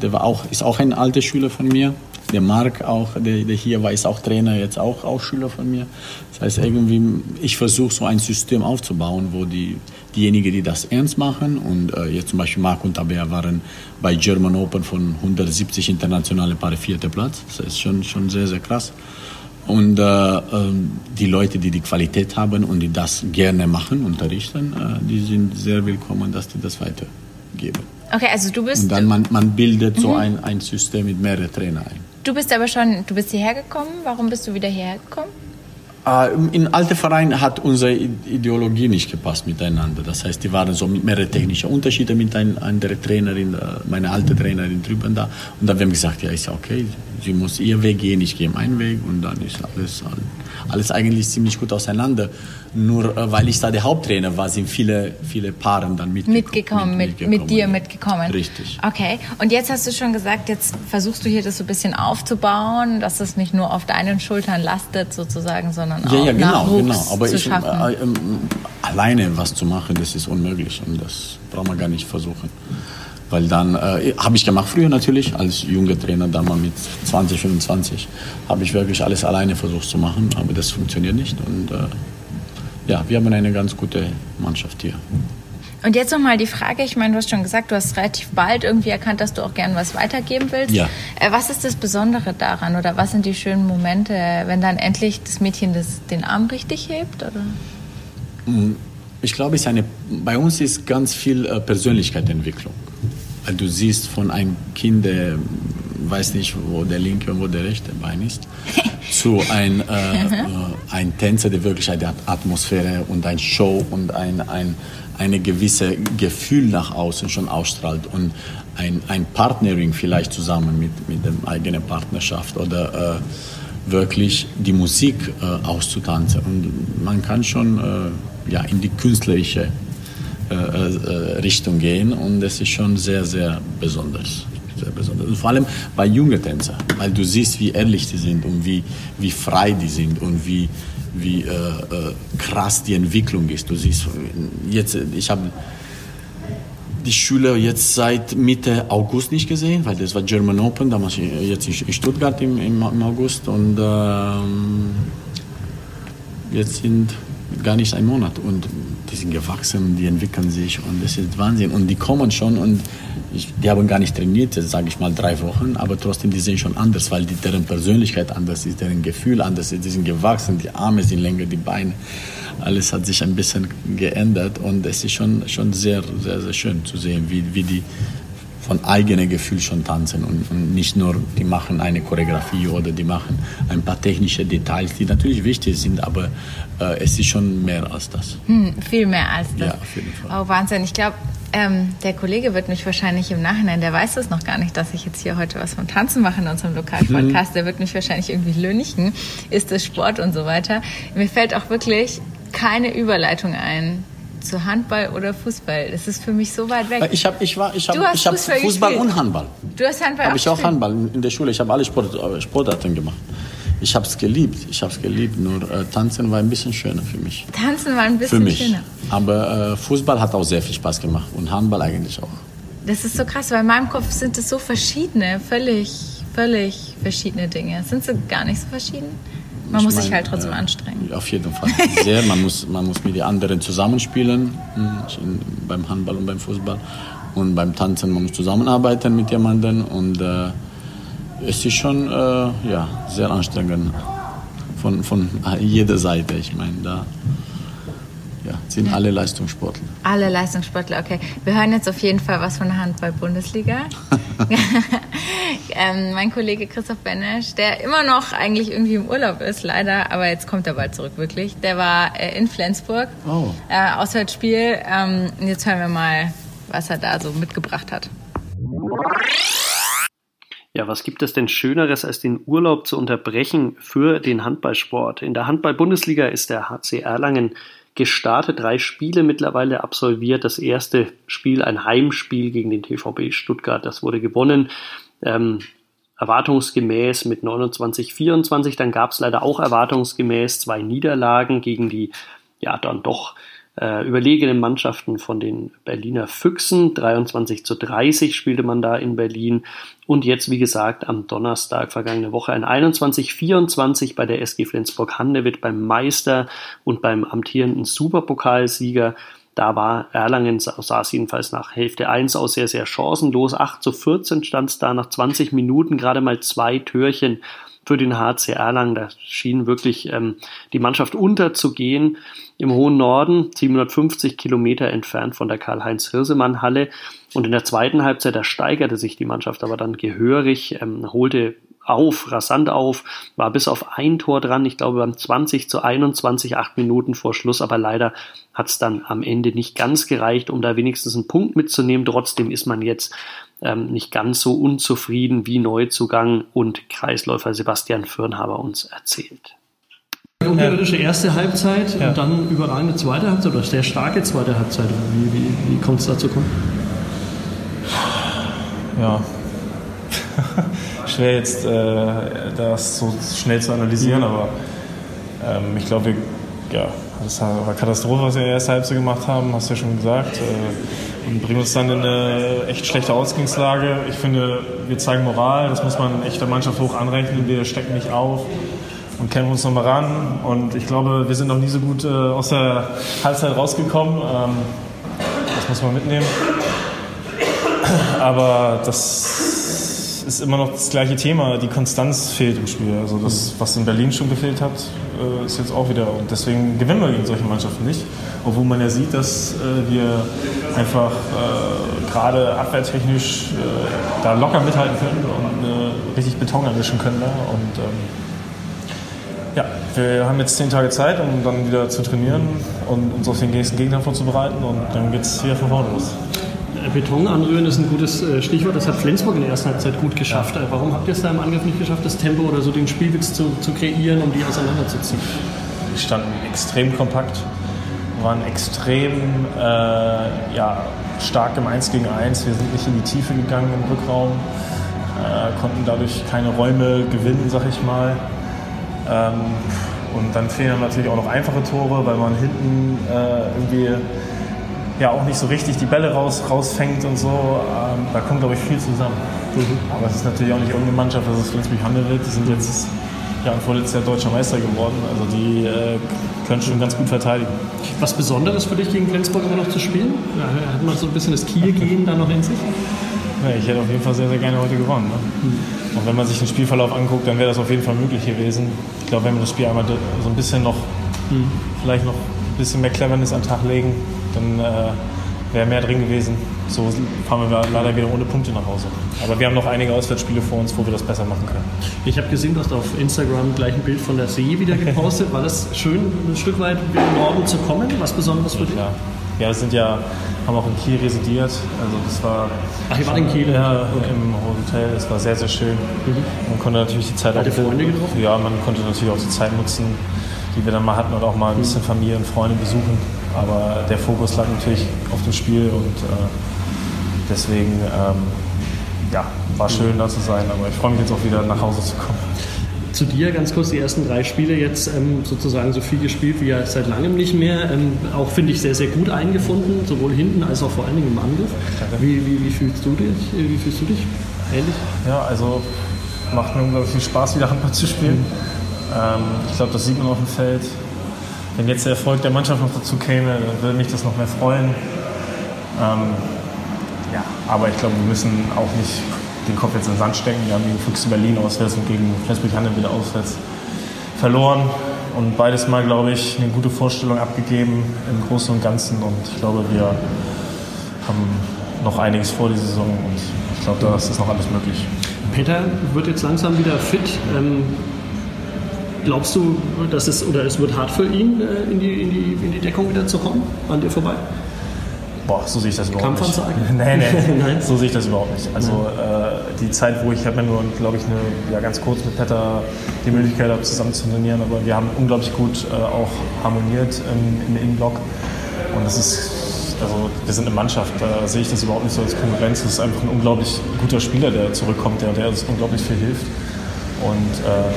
der war auch, ist auch ein alter Schüler von mir. Der Marc auch, der, der hier war, ist auch Trainer, jetzt auch, auch Schüler von mir. Das heißt, irgendwie, ich versuche so ein System aufzubauen, wo die, diejenigen, die das ernst machen, und äh, jetzt zum Beispiel Marc und Tabea waren bei German Open von 170 internationale Paare vierter Platz. Das ist schon, schon sehr, sehr krass. Und äh, ähm, die Leute, die die Qualität haben und die das gerne machen, unterrichten, äh, die sind sehr willkommen, dass die das weitergeben. Okay, also du bist, Und dann man, man bildet so ein, ein System mit mehreren Trainern ein. Du bist aber schon, du bist hierher gekommen. Warum bist du wieder hierher gekommen? Äh, In alte Verein hat unsere Ideologie nicht gepasst miteinander. Das heißt, die waren so mit mehrere technische Unterschiede mit ein, einer Trainerin, äh, meine alte Trainerin drüben da. Und dann haben wir gesagt, ja, ist ja okay, sie muss ihr Weg gehen, ich gehe meinen Weg. Und dann ist alles, alles eigentlich ziemlich gut auseinander. Nur äh, weil ich da der Haupttrainer war, sind viele, viele Paare dann mitgeko- Mitgekommen, mit, mit, mitgekommen, dir ja. mitgekommen. Richtig. Okay, und jetzt hast du schon gesagt, jetzt versuchst du hier das so ein bisschen aufzubauen, dass es nicht nur auf deinen Schultern lastet sozusagen, sondern auch Ja, ja, genau, Nachwuchs genau. Aber zu ich, schaffen. äh, ähm, alleine was zu machen, das ist unmöglich und das braucht man gar nicht versuchen. Weil dann, äh, habe ich gemacht früher natürlich, als junger Trainer, damals mit 20, 25, habe ich wirklich alles alleine versucht zu machen, aber das funktioniert nicht. Und äh, ja, wir haben eine ganz gute Mannschaft hier. Und jetzt nochmal die Frage, ich meine, du hast schon gesagt, du hast relativ bald irgendwie erkannt, dass du auch gern was weitergeben willst. Ja. Äh, was ist das Besondere daran oder was sind die schönen Momente, wenn dann endlich das Mädchen das, den Arm richtig hebt? Oder? Ich glaube, es ist eine, bei uns ist ganz viel äh, Persönlichkeitsentwicklung. Weil du siehst von einem Kind, der weiß nicht, wo der linke und wo der rechte Bein ist, zu ein, äh, äh, ein Tänzer, der wirklich eine Atmosphäre und ein Show und ein, ein eine gewisse Gefühl nach außen schon ausstrahlt und ein, ein Partnering vielleicht zusammen mit, mit der eigenen Partnerschaft oder äh, wirklich die Musik äh, auszutanzen. Und man kann schon äh, ja, in die künstlerische äh, äh, Richtung gehen und das ist schon sehr, sehr besonders. Sehr besonders. Und vor allem bei jungen Tänzern, weil du siehst, wie ehrlich die sind und wie, wie frei die sind und wie, wie äh, äh, krass die Entwicklung ist. Du siehst, jetzt, ich habe die Schüler jetzt seit Mitte August nicht gesehen, weil das war German Open, damals jetzt in Stuttgart im, im, August und ähm, jetzt sind gar nicht einen Monat. Und die sind gewachsen, die entwickeln sich und das ist Wahnsinn. Und die kommen schon und ich, die haben gar nicht trainiert, sage ich mal drei Wochen, aber trotzdem, die sind schon anders, weil die, deren Persönlichkeit anders ist, deren Gefühl anders ist. Die sind gewachsen, die Arme sind länger, die Beine. Alles hat sich ein bisschen geändert und es ist schon, schon sehr, sehr, sehr schön zu sehen, wie, wie die von eigenem Gefühl schon tanzen und, und, nicht nur, die machen eine Choreografie oder die machen ein paar technische Details, die natürlich wichtig sind, aber äh, es ist schon mehr als das. Hm, viel mehr als das. Ja, auf jeden Fall. Oh, Wahnsinn. Ich glaube, ähm, der Kollege wird mich wahrscheinlich im Nachhinein, der weiß das noch gar nicht, dass ich jetzt hier heute was vom Tanzen mache in unserem Lokalpodcast. Mhm. Der wird mich wahrscheinlich irgendwie lünchen. Ist das Sport und so weiter? Mir fällt auch wirklich keine Überleitung ein zu Handball oder Fußball. Das ist für mich so weit weg. Ich habe ich war, ich hab, ich hab Fußball, Fußball und Handball. Du hast Handball hab auch ich auch Handball in der Schule. Ich habe alle Sport, Sportarten gemacht. Ich habe es geliebt. Ich habe es geliebt. Nur äh, Tanzen war ein bisschen schöner für mich. Tanzen war ein bisschen für mich. schöner. Aber äh, Fußball hat auch sehr viel Spaß gemacht und Handball eigentlich auch. Das ist so krass, weil in meinem Kopf sind es so verschiedene, völlig, völlig verschiedene Dinge. Sind sie gar nicht so verschieden? Man ich muss mein, sich halt trotzdem äh, anstrengen. Auf jeden Fall. Sehr. Man muss, man muss mit den anderen zusammenspielen, hm, beim Handball und beim Fußball. Und beim Tanzen, man muss zusammenarbeiten mit jemandem. Und äh, es ist schon äh, ja, sehr anstrengend von, von jeder Seite. Ich meine, da ja, sind ja. alle Leistungssportler. Alle Leistungssportler, okay. Wir hören jetzt auf jeden Fall was von der Handball-Bundesliga. ähm, mein Kollege Christoph Benesch, der immer noch eigentlich irgendwie im Urlaub ist, leider, aber jetzt kommt er bald zurück, wirklich. Der war äh, in Flensburg, oh. äh, Auswärtsspiel. Ähm, jetzt hören wir mal, was er da so mitgebracht hat. Ja, was gibt es denn Schöneres, als den Urlaub zu unterbrechen für den Handballsport? In der Handball-Bundesliga ist der HC Erlangen gestartet, drei Spiele mittlerweile absolviert. Das erste Spiel, ein Heimspiel gegen den TVB Stuttgart, das wurde gewonnen. Ähm, erwartungsgemäß mit 29, 24. Dann gab es leider auch erwartungsgemäß zwei Niederlagen gegen die ja dann doch äh, überlegenen Mannschaften von den Berliner Füchsen. 23 zu 30 spielte man da in Berlin. Und jetzt, wie gesagt, am Donnerstag vergangene Woche ein 21-24 bei der SG Flensburg-Handewitt beim Meister und beim amtierenden Superpokalsieger. Da war Erlangen, es jedenfalls nach Hälfte 1 aus sehr, sehr chancenlos. 8 zu 14 stand es da nach 20 Minuten, gerade mal zwei Türchen für den HC Erlangen. Da schien wirklich ähm, die Mannschaft unterzugehen im hohen Norden, 750 Kilometer entfernt von der Karl-Heinz-Hirsemann-Halle. Und in der zweiten Halbzeit, da steigerte sich die Mannschaft aber dann gehörig, ähm, holte auf, rasant auf, war bis auf ein Tor dran, ich glaube beim 20 zu 21, acht Minuten vor Schluss, aber leider hat es dann am Ende nicht ganz gereicht, um da wenigstens einen Punkt mitzunehmen. Trotzdem ist man jetzt ähm, nicht ganz so unzufrieden, wie Neuzugang und Kreisläufer Sebastian Firnhaber uns erzählt. Unterirdische erste Halbzeit ja. und dann überragende zweite Halbzeit oder sehr starke zweite Halbzeit. Wie, wie, wie kommt es dazu? Ja, schwer jetzt äh, das so schnell zu analysieren, mhm. aber ähm, ich glaube, ja, das war Katastrophe, was wir in der ersten Halbzeit gemacht haben, hast du ja schon gesagt. Äh, und bringen uns dann in eine echt schlechte Ausgangslage. Ich finde, wir zeigen Moral, das muss man echt der Mannschaft hoch anrechnen. Wir stecken nicht auf und kämpfen uns nochmal ran. Und ich glaube, wir sind noch nie so gut äh, aus der Halbzeit rausgekommen. Ähm, das muss man mitnehmen. Aber das ist immer noch das gleiche Thema. Die Konstanz fehlt im Spiel. Also das, was in Berlin schon gefehlt hat, äh, ist jetzt auch wieder. Und deswegen gewinnen wir gegen solche Mannschaften nicht. Obwohl man ja sieht, dass äh, wir einfach äh, gerade abwehrtechnisch da locker mithalten können und richtig Beton erwischen können da. Und ähm, ja, wir haben jetzt zehn Tage Zeit, um dann wieder zu trainieren und uns auf den nächsten Gegner vorzubereiten und dann geht es wieder von vorne los. Beton anrühren ist ein gutes äh, Stichwort. Das hat Flensburg in der ersten Halbzeit gut geschafft. Ja. Warum habt ihr es da im Angriff nicht geschafft, das Tempo oder so den Spielwitz zu, zu kreieren, um die auseinanderzuziehen? Die standen extrem kompakt, waren extrem äh, ja, stark im 1 gegen 1. Wir sind nicht in die Tiefe gegangen im Rückraum, äh, konnten dadurch keine Räume gewinnen, sag ich mal. Ähm, und dann fehlen natürlich auch noch einfache Tore, weil man hinten äh, irgendwie ja auch nicht so richtig die Bälle raus, rausfängt und so. Ähm, da kommt, glaube ich, viel zusammen. Mhm. Aber es ist natürlich auch nicht irgendeine Mannschaft, das ist Flensburg Handewitt. Die sind jetzt ja, vorletztes Jahr deutscher Meister geworden. Also die äh, können schon ganz gut verteidigen. Was Besonderes für dich gegen Flensburg immer noch zu spielen? Ja, hat man so ein bisschen das Kiel-Gehen da noch in sich? Ja, ich hätte auf jeden Fall sehr, sehr gerne heute gewonnen. Ne? Mhm. Und wenn man sich den Spielverlauf anguckt, dann wäre das auf jeden Fall möglich gewesen. Ich glaube, wenn wir das Spiel einmal so ein bisschen noch, mhm. vielleicht noch ein bisschen mehr Cleverness an den Tag legen, dann äh, wäre mehr drin gewesen. So fahren wir leider wieder ohne Punkte nach Hause. Aber wir haben noch einige Auswärtsspiele vor uns, wo wir das besser machen können. Ich habe gesehen, du hast auf Instagram gleich ein Bild von der See wieder gepostet. War das schön, ein Stück weit wieder im Norden zu kommen? Was Besonderes für dich? Ja, ja wir sind ja, haben auch in Kiel residiert. Also das war. Ach, ihr wart in Kiel? Ja, okay. im Hotel. Es war sehr, sehr schön. Mhm. Man konnte natürlich die Zeit Hatte auch. Freunde getroffen? Ja, man konnte natürlich auch die Zeit nutzen, die wir dann mal hatten und auch mal ein bisschen Familie und Freunde besuchen. Aber der Fokus lag natürlich auf dem Spiel und äh, deswegen ähm, ja, war schön da zu sein. Aber ich freue mich jetzt auch wieder nach Hause zu kommen. Zu dir ganz kurz die ersten drei Spiele jetzt ähm, sozusagen so viel gespielt wie ja seit langem nicht mehr. Ähm, auch finde ich sehr, sehr gut eingefunden, sowohl hinten als auch vor allen Dingen im Angriff. Wie, wie, wie, fühlst du dich? Wie fühlst du dich? Ähnlich? Ja, also macht mir unglaublich viel Spaß, wieder Handball zu spielen. Mhm. Ähm, ich glaube, das sieht man auf dem Feld. Wenn jetzt der Erfolg der Mannschaft noch dazu käme, dann würde mich das noch mehr freuen. Ähm, ja, aber ich glaube, wir müssen auch nicht den Kopf jetzt in den Sand stecken. Wir haben gegen Füchse Berlin auswärts und gegen Flensburg-Handeln wieder auswärts verloren. Und beides Mal, glaube ich, eine gute Vorstellung abgegeben im Großen und Ganzen. Und ich glaube, wir haben noch einiges vor die Saison und ich glaube, da ist noch alles möglich. Peter wird jetzt langsam wieder fit. Ähm, glaubst du, dass es oder es wird hart für ihn, äh, in, die, in, die, in die Deckung wieder zu kommen, an dir vorbei? Boah, so sehe ich das überhaupt nicht. Nein, nein, nein, so sehe ich das überhaupt nicht. Also äh, die Zeit, wo ich habe mir nur, glaube ich, eine, ja, ganz kurz mit Petter die Möglichkeit habe, zusammen zu trainieren, aber wir haben unglaublich gut äh, auch harmoniert im, im Innenblock und das ist, also wir sind eine Mannschaft, da sehe ich das überhaupt nicht so als Konkurrenz. Das ist einfach ein unglaublich guter Spieler, der zurückkommt, der, der uns unglaublich viel hilft und äh,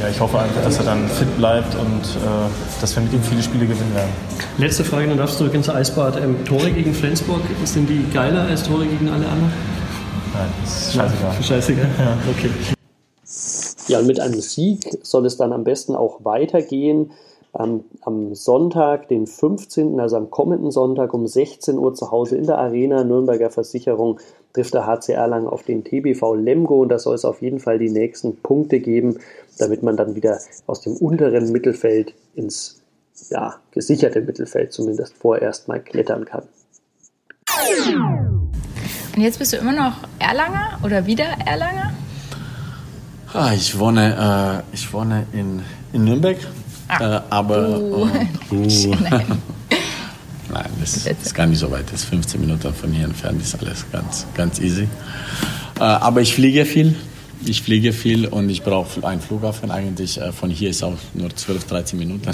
ja, ich hoffe einfach, dass er dann fit bleibt und äh, dass wir mit ihm viele Spiele gewinnen werden. Letzte Frage, dann darfst du zurück ins Eisbad. Ähm, Tore gegen Flensburg, sind die geiler als Tore gegen alle anderen? Nein, das ist scheißegal. Ja, scheißegal? Ja. Okay. Ja, und mit einem Sieg soll es dann am besten auch weitergehen. Ähm, am Sonntag, den 15., also am kommenden Sonntag um 16 Uhr zu Hause in der Arena Nürnberger Versicherung trifft der HCR lang auf den TBV Lemgo und da soll es auf jeden Fall die nächsten Punkte geben, damit man dann wieder aus dem unteren Mittelfeld ins ja, gesicherte Mittelfeld zumindest vorerst mal klettern kann. Und jetzt bist du immer noch Erlanger oder wieder Erlanger? Ah, ich wohne, äh, ich wohne in, in Nürnberg, ah. äh, aber uh. Uh, Nein. Nein, das ist gar nicht so weit. Das ist 15 Minuten von hier entfernt, ist alles ganz, ganz easy. Äh, aber ich fliege viel. Ich fliege viel und ich brauche einen Flughafen eigentlich. Äh, von hier ist auch nur 12, 13 Minuten.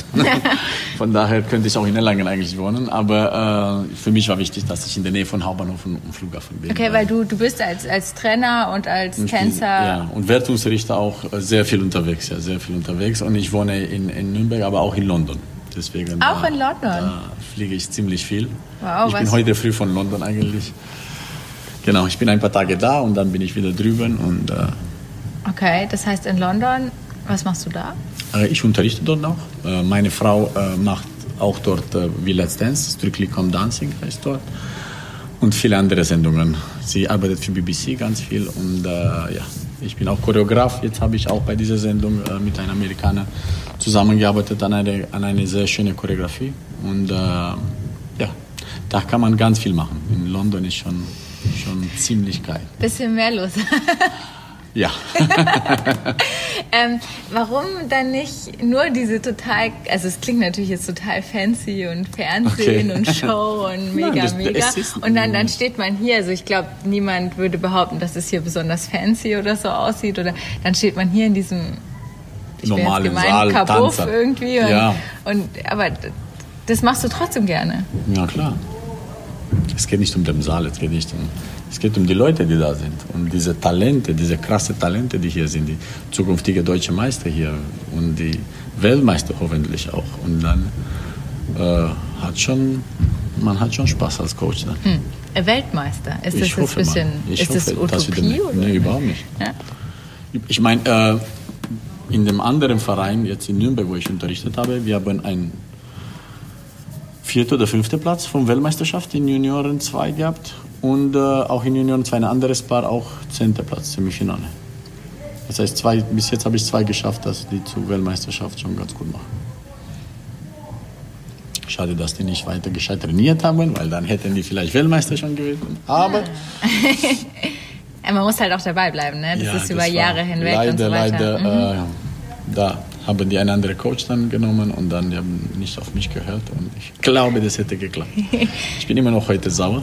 von daher könnte ich auch in Erlangen eigentlich wohnen. Aber äh, für mich war wichtig, dass ich in der Nähe von Hauptbahnhof und, und Flughafen bin. Okay, weil du, du bist als, als Trainer und als und Tänzer. ja, und Wertungsrichter auch sehr viel unterwegs. Ja, sehr viel unterwegs. Und ich wohne in, in Nürnberg, aber auch in London. Deswegen auch da, in London? Da fliege ich ziemlich viel. Wow, ich bin heute früh von London eigentlich. Genau, ich bin ein paar Tage da und dann bin ich wieder drüben. Und, äh, okay, das heißt in London, was machst du da? Äh, ich unterrichte dort auch. Äh, meine Frau äh, macht auch dort wie Let's Dance, Strictly Come Dancing heißt dort. Und viele andere Sendungen. Sie arbeitet für BBC ganz viel und ja, ich bin auch Choreograf. Jetzt habe ich auch bei dieser Sendung mit einem Amerikaner zusammengearbeitet an eine, an eine sehr schöne Choreografie. Und ja, da kann man ganz viel machen. In London ist schon, schon ziemlich geil. Bisschen mehr los. Ja. ähm, warum dann nicht nur diese total, also es klingt natürlich jetzt total fancy und Fernsehen okay. und Show und mega, Nein, das, mega. Und dann, dann steht man hier, also ich glaube, niemand würde behaupten, dass es hier besonders fancy oder so aussieht. Oder dann steht man hier in diesem ich normalen gemein, Saal, Kabuff irgendwie. Und, ja. und, aber das machst du trotzdem gerne. Ja, klar. Es geht nicht um den Saal, es geht nicht um es geht um die Leute, die da sind. Und diese Talente, diese krasse Talente, die hier sind, die zukünftige deutsche Meister hier und die Weltmeister hoffentlich auch. Und dann äh, hat schon, man hat schon Spaß als Coach. Dann. Hm. Weltmeister, ist ich das ein bisschen, ist hoffe, das Utopie? Wir, nee, überhaupt nicht. Ja? Ich meine, äh, in dem anderen Verein, jetzt in Nürnberg, wo ich unterrichtet habe, wir haben einen vierten oder fünften Platz von Weltmeisterschaft in Junioren 2 gehabt und äh, auch in Junioren 2 ein anderes Paar auch zehnter Platz, Semifinale. Das heißt, zwei, bis jetzt habe ich zwei geschafft, dass die zur Weltmeisterschaft schon ganz gut machen. Schade, dass die nicht weiter gescheit trainiert haben, weil dann hätten die vielleicht Weltmeister schon gewesen. Aber Man muss halt auch dabei bleiben, ne? Das ja, ist über Jahre hinweg leider, und so weiter. Leider, mhm. äh, da haben die einen anderen Coach dann genommen und dann die haben nicht auf mich gehört und ich glaube, das hätte geklappt. ich bin immer noch heute sauer,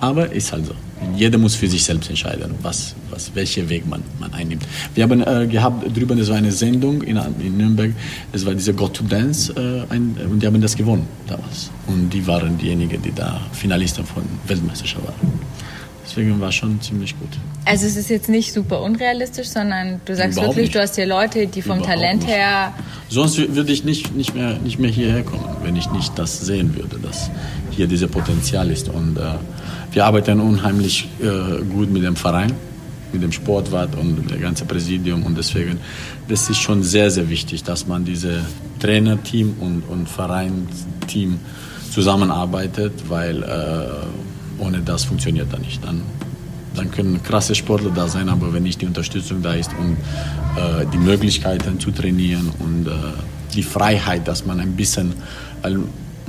aber ist halt so. Jeder muss für sich selbst entscheiden, was, was, welchen Weg man, man einnimmt. Wir haben äh, gehabt drüben, das war eine Sendung in, in Nürnberg, das war diese Got to Dance äh, ein, und die haben das gewonnen damals. Und die waren diejenigen, die da Finalisten von Weltmeisterschaft waren. Deswegen war schon ziemlich gut. Also es ist jetzt nicht super unrealistisch, sondern du sagst Überhaupt wirklich, nicht. du hast hier Leute, die vom Überhaupt Talent nicht. her Sonst würde ich nicht, nicht, mehr, nicht mehr hierher kommen, wenn ich nicht das sehen würde, dass hier dieses Potenzial ist. Und äh, wir arbeiten unheimlich äh, gut mit dem Verein, mit dem Sportwart und dem ganzen Präsidium. Und deswegen, das ist schon sehr, sehr wichtig, dass man diese Trainerteam und, und Vereinsteam zusammenarbeitet, weil äh, ohne das funktioniert das nicht. Dann, dann können krasse Sportler da sein, aber wenn nicht die Unterstützung da ist und äh, die Möglichkeiten zu trainieren und äh, die Freiheit, dass man ein bisschen,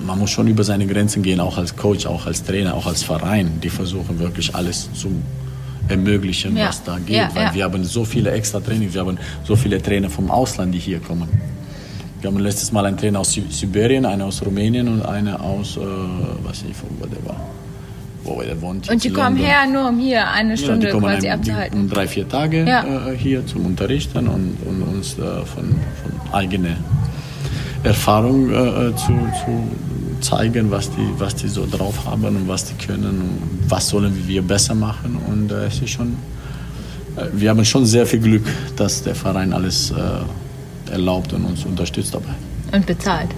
man muss schon über seine Grenzen gehen, auch als Coach, auch als Trainer, auch als Verein. Die versuchen wirklich alles zu ermöglichen, Ja. was da geht, Ja, weil ja. wir haben so viele extra Trainings, wir haben so viele Trainer vom Ausland, die hier kommen. Wir haben letztes Mal einen Trainer aus Sibirien, einen aus Rumänien und einen aus, äh, weiß nicht, wo der war, wo der wohnt. und die kommen London. her nur um hier eine Ja, Stunde die kommen quasi ein, die, abzuhalten. um drei, vier Tage Ja. äh, hier zum Unterrichten und, und uns äh, von, von eigener Erfahrung äh, zu, zu zeigen, was die, was die so drauf haben und was die können und was sollen wir besser machen. Und äh, es ist schon, äh, wir haben schon sehr viel Glück, dass der Verein alles äh, erlaubt und uns unterstützt dabei. Und bezahlt.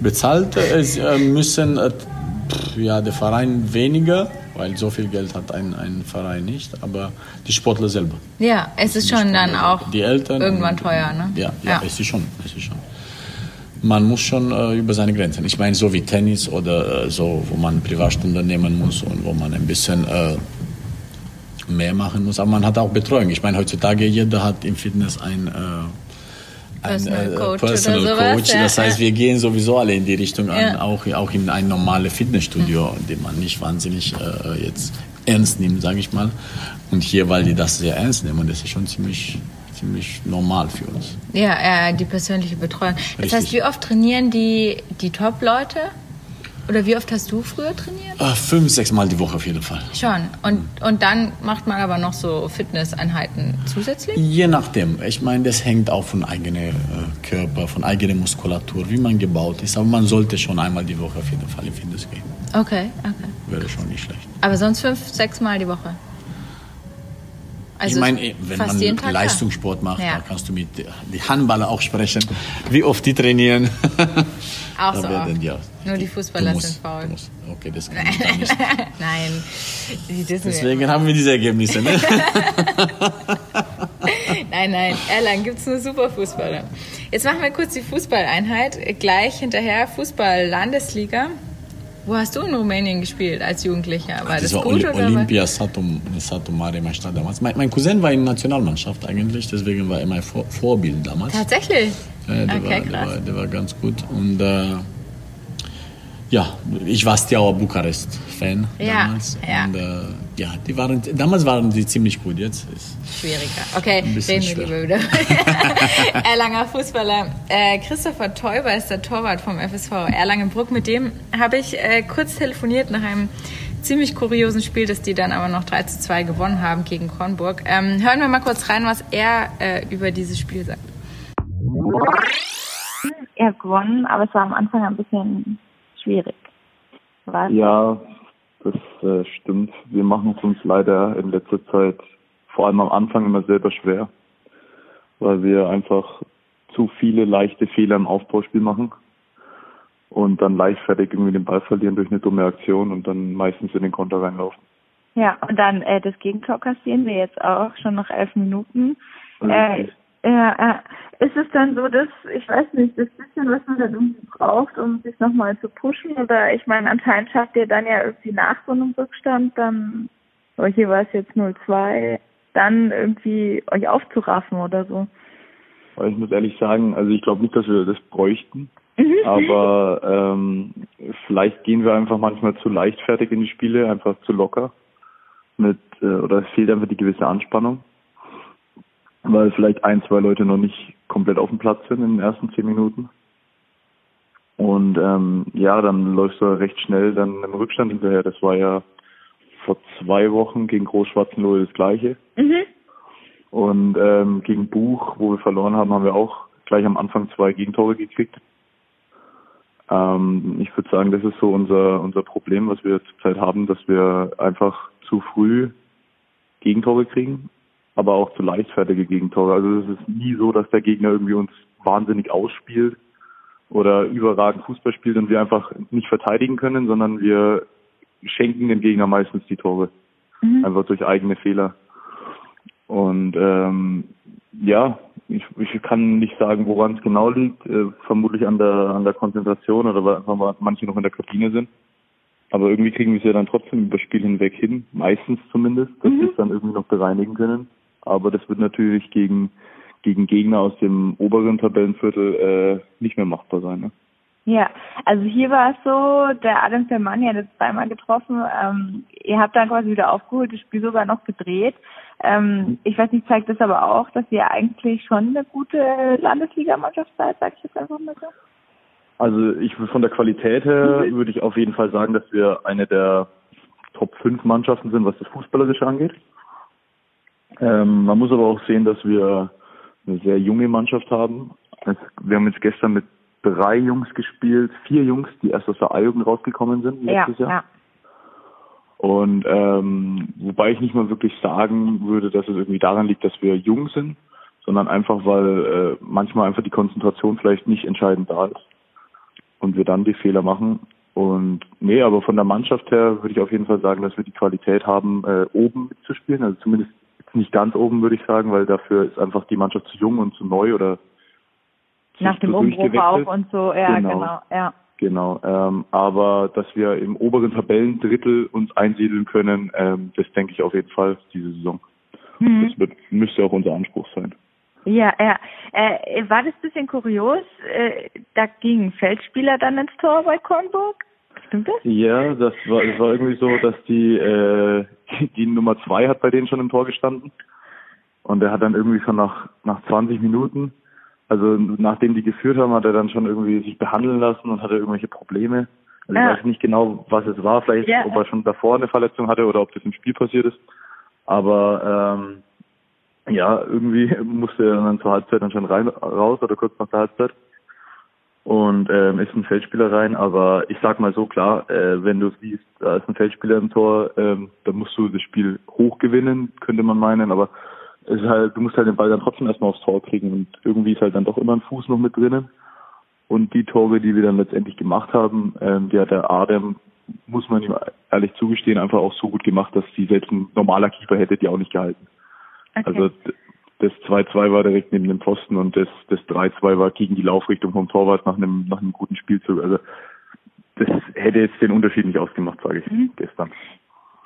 Bezahlt äh, es, äh, müssen äh, ja, der Verein weniger, weil so viel Geld hat ein, ein Verein nicht, aber die Sportler selber. Ja, es ist schon dann Sportler, auch die Eltern irgendwann und- teuer, ne? Ja, ja, Ja. es ist schon, es ist schon. Man muss schon äh, über seine Grenzen. Ich meine, so wie Tennis oder äh, so, wo man Privatstunden nehmen muss und wo man ein bisschen äh, mehr machen muss. Aber man hat auch Betreuung. Ich meine, heutzutage jeder hat im Fitness ein äh, ein Personal Coach Personal sowas, Coach. ja, Das heißt, ja. wir gehen sowieso alle in die Richtung an, Ja. auch, auch in ein normales Fitnessstudio, den man nicht wahnsinnig äh, jetzt ernst nimmt, sage ich mal. Und hier, weil die das sehr ernst nehmen, das ist schon ziemlich, ziemlich normal für uns. Ja, ja, die persönliche Betreuung. Das Richtig. heißt, wie oft trainieren die, die Top-Leute? Oder wie oft hast du früher trainiert? Äh, fünf, sechs Mal die Woche auf jeden Fall. Schon. Und, und dann macht man aber noch so Fitnesseinheiten zusätzlich? Je nachdem. Ich meine, das hängt auch von eigenem äh, Körper, von eigener Muskulatur, wie man gebaut ist. Aber man sollte schon einmal die Woche auf jeden Fall in Fitness gehen. Okay, okay. Wäre schon nicht schlecht. Aber sonst fünf, sechs Mal die Woche? Also ich meine, wenn fast man Leistungssport macht, Ja. da kannst du mit die Handballer auch sprechen, wie oft die trainieren. Auch so werden auch- Nur die Fußballer musst, sind faul. Okay, das kann ich gar nicht. Nein, Deswegen wir. haben wir diese Ergebnisse. Ne? Nein, nein, Erlangen gibt es nur super Fußballer. Jetzt machen wir kurz die Fußballeinheit. Gleich hinterher Fußball-Landesliga. Wo hast du in Rumänien gespielt als Jugendlicher? War das, Das war gut Oli- oder? Olympia Satu Mare mein Stadt damals. Mein, mein Cousin war in der Nationalmannschaft eigentlich, deswegen war er mein Vor Vorbild damals. Tatsächlich? Ja, der, Okay, war, der, war, der war ganz gut. Und äh, ja, ich war Steaua Bukarest-Fan Ja, damals. ja. Und äh, ja, die waren, damals waren die ziemlich gut. Jetzt ist Schwieriger. Okay, Ein bisschen reden wir lieber wieder. Erlanger Fußballer. Äh, Christopher Teuber ist der Torwart vom FSV Erlangenbruck. Mit dem habe ich äh, kurz telefoniert nach einem ziemlich kuriosen Spiel, das die dann aber noch 3 zu 2 gewonnen haben gegen Kornburg. Ähm, hören wir mal kurz rein, was er äh, über dieses Spiel sagt. Ihr habt gewonnen, aber es war am Anfang ein bisschen schwierig. Was? Ja, das äh, stimmt. Wir machen es uns leider in letzter Zeit vor allem am Anfang immer selber schwer, weil wir einfach zu viele leichte Fehler im Aufbauspiel machen und dann leichtfertig irgendwie den Ball verlieren durch eine dumme Aktion und dann meistens in den Konter reinlaufen. Ja, und dann äh, das Gegentor kassieren wir jetzt auch schon nach elf Minuten. Äh. Ja. Ist es dann so, dass, ich weiß nicht, das bisschen, was man dann irgendwie braucht, um sich nochmal zu pushen? Oder ich meine, anscheinend schafft ihr dann ja irgendwie nach so einem Rückstand dann, oh, hier war es jetzt 0-2, dann irgendwie euch aufzuraffen oder so? Ich muss ehrlich sagen, also ich glaube nicht, dass wir das bräuchten. Mhm. Aber ähm, vielleicht gehen wir einfach manchmal zu leichtfertig in die Spiele, einfach zu locker. Mit äh, oder es fehlt einfach die gewisse Anspannung. Weil vielleicht ein, zwei Leute noch nicht komplett auf dem Platz sind in den ersten zehn Minuten. Und ähm, ja, dann läufst du recht schnell dann im Rückstand hinterher. Das war ja vor zwei Wochen gegen Großschwarzenlohe das gleiche. Mhm. Und ähm, gegen Buch, wo wir verloren haben, haben wir auch gleich am Anfang zwei Gegentore gekriegt. Ähm, ich würde sagen, das ist so unser unser Problem, was wir zurzeit haben, dass wir einfach zu früh Gegentore kriegen, aber auch zu leichtfertige Gegentore. Also es ist nie so, dass der Gegner irgendwie uns wahnsinnig ausspielt oder überragend Fußball spielt und wir einfach nicht verteidigen können, sondern wir schenken dem Gegner meistens die Tore. Mhm. Einfach durch eigene Fehler. Und ähm, ja, ich, ich kann nicht sagen, woran es genau liegt. Äh, vermutlich an der an der Konzentration oder weil einfach manche noch in der Kabine sind. Aber irgendwie kriegen wir es ja dann trotzdem über Spiel hinweg hin, meistens zumindest, dass mhm. wir es dann irgendwie noch bereinigen können. Aber das wird natürlich gegen gegen Gegner aus dem oberen Tabellenviertel äh, nicht mehr machbar sein. Ne? Ja, also hier war es so, der Adam Selmani hat jetzt zweimal getroffen. Ähm, ihr habt dann quasi wieder aufgeholt, das Spiel sogar noch gedreht. Ähm, ich weiß nicht, zeigt das aber auch, dass ihr eigentlich schon eine gute Landesligamannschaft seid, sag ich jetzt einfach mal so? Also ich von der Qualität her mhm. würde ich auf jeden Fall sagen, dass wir eine der Top 5 Mannschaften sind, was das Fußballerische angeht. Ähm, man muss aber auch sehen, dass wir eine sehr junge Mannschaft haben. Wir haben jetzt gestern mit drei Jungs gespielt, vier Jungs, die erst aus der A-Jugend rausgekommen sind letztes ja, Jahr. Ja. Und ähm, wobei ich nicht mal wirklich sagen würde, dass es irgendwie daran liegt, dass wir jung sind, sondern einfach, weil äh, manchmal einfach die Konzentration vielleicht nicht entscheidend da ist und wir dann die Fehler machen. Und nee, aber von der Mannschaft her würde ich auf jeden Fall sagen, dass wir die Qualität haben, äh, oben mitzuspielen. Also zumindest nicht ganz oben, würde ich sagen, weil dafür ist einfach die Mannschaft zu jung und zu neu oder nach dem Umbruch auch und so, ja, genau, genau ja. Genau, ähm, aber dass wir im oberen Tabellendrittel uns einsiedeln können, ähm, das denke ich auf jeden Fall diese Saison. Mhm. Das wird, müsste auch unser Anspruch sein. Ja, ja. Äh, war das ein bisschen kurios? Äh, da ging ein Feldspieler dann ins Tor bei Kornburg? Stimmt das? Ja, das war, das war irgendwie so, dass die, äh, die Nummer zwei hat bei denen schon im Tor gestanden. Und der hat dann irgendwie schon nach, nach 20 Minuten also nachdem die geführt haben, hat er dann schon irgendwie sich behandeln lassen und hatte irgendwelche Probleme. Also ja. ich weiß nicht genau, was es war, vielleicht ja. ob er schon davor eine Verletzung hatte oder ob das im Spiel passiert ist. Aber ähm, ja, irgendwie musste er dann zur Halbzeit dann schon rein raus oder kurz nach der Halbzeit. Und ähm, ist ein Feldspieler rein, aber ich sag mal so klar, äh, wenn du siehst, da ist ein Feldspieler im Tor, ähm, dann musst du das Spiel hoch gewinnen, könnte man meinen, aber es ist halt, du musst halt den Ball dann trotzdem erstmal aufs Tor kriegen und irgendwie ist halt dann doch immer ein Fuß noch mit drinnen. Und die Tore, die wir dann letztendlich gemacht haben, ähm, die hat der Adem, muss man ihm ehrlich zugestehen, einfach auch so gut gemacht, dass die selbst ein normaler Keeper hätte die auch nicht gehalten. Okay. Also das 2-2 war direkt neben dem Posten und das, das 3-2 war gegen die Laufrichtung vom Torwart nach einem, nach einem guten Spielzug. Also das hätte jetzt den Unterschied nicht ausgemacht, sage ich mhm. gestern.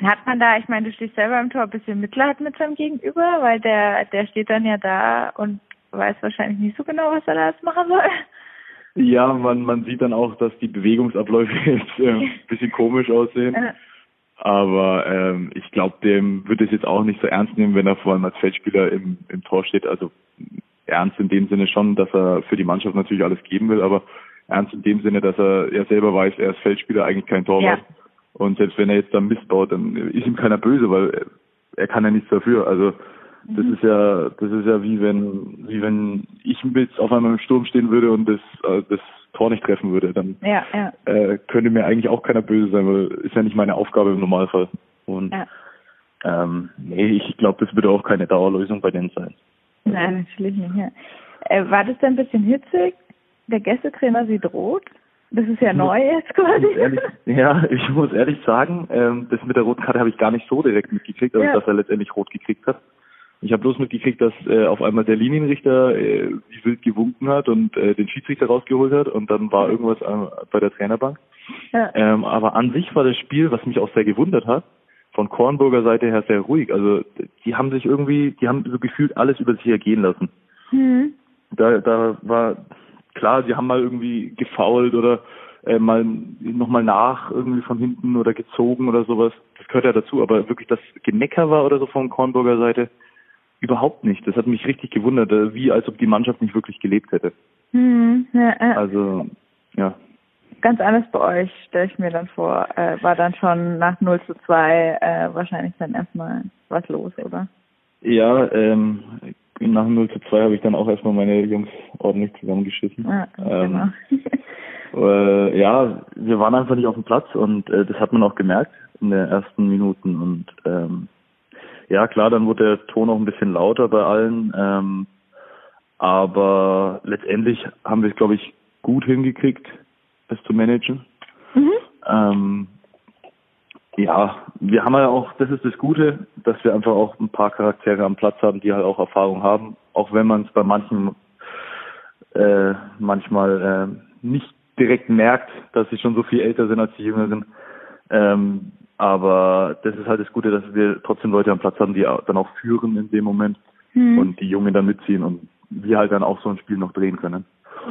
Hat man da, ich meine, du stehst selber im Tor, ein bisschen Mitleid mit seinem Gegenüber, weil der, der steht dann ja da und weiß wahrscheinlich nicht so genau, was er da jetzt machen soll. Ja, man, man sieht dann auch, dass die Bewegungsabläufe jetzt äh, ein bisschen komisch aussehen. Aber ähm, ich glaube, dem wird es jetzt auch nicht so ernst nehmen, wenn er vor allem als Feldspieler im, im Tor steht. Also ernst in dem Sinne schon, dass er für die Mannschaft natürlich alles geben will, aber ernst in dem Sinne, dass er ja selber weiß, er ist Feldspieler, eigentlich kein Torwart. Ja. Und selbst wenn er jetzt dann missbaut, dann ist ihm keiner böse, weil er, kann ja nichts dafür. Also das mhm. ist ja, das ist ja wie wenn, wie wenn ich jetzt auf einmal im Sturm stehen würde und das, äh, das Tor nicht treffen würde, dann ja, ja. Äh, könnte mir eigentlich auch keiner böse sein, weil ist ja nicht meine Aufgabe im Normalfall. Und ja. ähm, nee, ich glaube, das würde auch keine Dauerlösung bei denen sein. Nein, natürlich nicht. Ja. Äh, war das denn ein bisschen hitzig? Der Gästetrainer sieht rot? Das ist ja neu jetzt quasi. Ehrlich, ja, ich muss ehrlich sagen, ähm, das mit der roten Karte habe ich gar nicht so direkt mitgekriegt, also ja. dass er letztendlich rot gekriegt hat. Ich habe bloß mitgekriegt, dass äh, auf einmal der Linienrichter äh, wie wild gewunken hat und äh, den Schiedsrichter rausgeholt hat und dann war irgendwas äh, bei der Trainerbank. Ja. Ähm, aber an sich war das Spiel, was mich auch sehr gewundert hat, von Kornburger Seite her sehr ruhig. Also die haben sich irgendwie, die haben so gefühlt alles über sich ergehen lassen. Mhm. Da, da war klar, sie haben mal irgendwie gefault oder äh, mal nochmal nach irgendwie von hinten oder gezogen oder sowas. Das gehört ja dazu, aber wirklich das Gemecker war oder so von Kornburger Seite überhaupt nicht. Das hat mich richtig gewundert, äh, wie als ob die Mannschaft nicht wirklich gelebt hätte. Hm, ja, äh, also, ja. Ganz anders bei euch, stelle ich mir dann vor, äh, war dann schon nach 0 zu 2 äh, wahrscheinlich dann erstmal was los, oder? Ja, ähm, nach 0 zu 2 habe ich dann auch erstmal meine Jungs ordentlich zusammengeschissen. Ja, ähm, genau. äh, ja, wir waren einfach nicht auf dem Platz und äh, das hat man auch gemerkt in den ersten Minuten und ähm, ja klar, dann wurde der Ton auch ein bisschen lauter bei allen, ähm, aber letztendlich haben wir es, glaube ich, gut hingekriegt, es zu managen. Mhm. Ähm, ja, wir haben ja auch, das ist das Gute, dass wir einfach auch ein paar Charaktere am Platz haben, die halt auch Erfahrung haben, auch wenn man es bei manchen äh, manchmal äh, nicht direkt merkt, dass sie schon so viel älter sind als die Jüngeren. Ähm, aber das ist halt das Gute, dass wir trotzdem Leute am Platz haben, die dann auch führen in dem Moment mhm. und die Jungen dann mitziehen und wir halt dann auch so ein Spiel noch drehen können.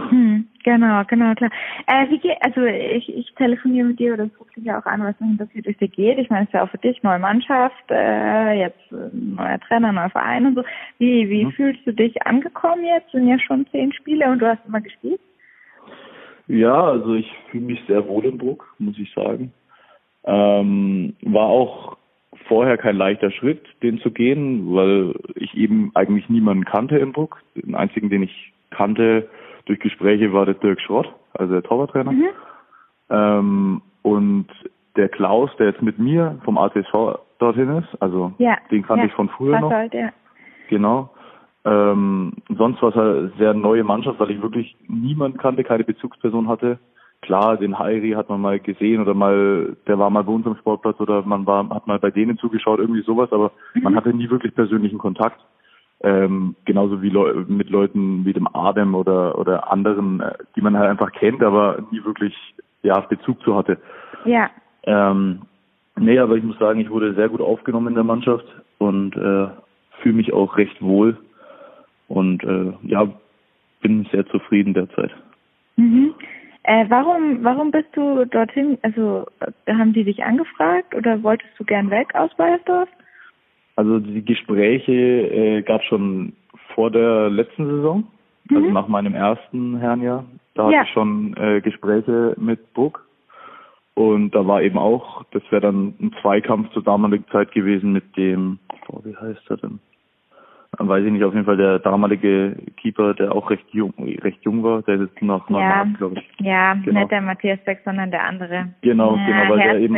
Hm, genau, genau, klar. Äh, wie geht, also ich, ich telefoniere mit dir oder es ruft dich ja auch an, was interessiert durch dir geht. Ich meine, es ist ja auch für dich neue Mannschaft, äh, jetzt äh, neuer Trainer, neuer Verein und so. Wie, wie mhm. fühlst du dich angekommen jetzt? Sind ja schon zehn Spiele und du hast immer gespielt. Ja, also ich fühle mich sehr wohl in Bruck, muss ich sagen. Ähm, war auch vorher kein leichter Schritt, den zu gehen, weil ich eben eigentlich niemanden kannte in Bruck. Den einzigen, den ich kannte, durch Gespräche war der Dirk Schrott, also der Torwarttrainer. Mhm. Ähm, und der Klaus, der jetzt mit mir vom ATSV dorthin ist, also ja, den kannte ja, ich von früher noch. Halt, ja. Genau. Ähm, sonst war es eine sehr neue Mannschaft, weil ich wirklich niemand kannte, keine Bezugsperson hatte. Klar, den Heiri hat man mal gesehen oder mal, der war mal bei uns am Sportplatz oder man war, hat mal bei denen zugeschaut, irgendwie sowas, aber mhm. man hatte nie wirklich persönlichen Kontakt. Ähm, genauso wie Leu mit Leuten wie dem Adem oder oder anderen, äh, die man halt einfach kennt, aber nie wirklich ja Bezug zu hatte. Ja. Ähm, nee, aber ich muss sagen, ich wurde sehr gut aufgenommen in der Mannschaft und äh, fühle mich auch recht wohl und äh, ja, bin sehr zufrieden derzeit. Mhm. Äh, warum, warum bist du dorthin? Also haben die dich angefragt oder wolltest du gern weg aus Bayersdorf? Also die Gespräche äh, gab es schon vor der letzten Saison, also mhm. nach meinem ersten Herrenjahr. Da ja. hatte ich schon äh, Gespräche mit Burg. Und da war eben auch, das wäre dann ein Zweikampf zur damaligen Zeit gewesen mit dem, oh, wie heißt er denn? Dann weiß ich nicht, auf jeden Fall der damalige Keeper, der auch recht jung, recht jung war, der ist jetzt noch mal ja, glaube ich. Ja, genau. nicht der Matthias Beck, sondern der andere. Genau, ja, genau, weil Herzig. der eben.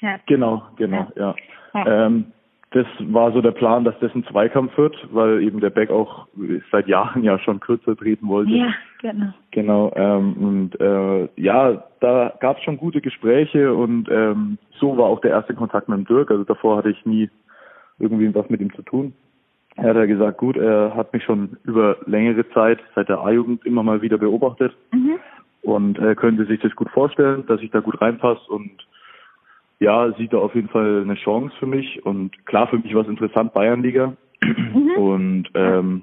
Herzig. Genau, genau, ja. ja. Ähm, das war so der Plan, dass das ein Zweikampf wird, weil eben der Beck auch seit Jahren ja schon kürzer treten wollte. Ja, genau. Genau. Ähm, und äh, ja, da gab es schon gute Gespräche und ähm, so war auch der erste Kontakt mit dem Dirk. Also davor hatte ich nie irgendwie was mit ihm zu tun. Er hat ja gesagt, gut, er hat mich schon über längere Zeit seit der A-Jugend immer mal wieder beobachtet mhm. und er könnte sich das gut vorstellen, dass ich da gut reinpasse und ja, sieht da auf jeden Fall eine Chance für mich und klar für mich war es interessant Bayernliga mhm. und ähm,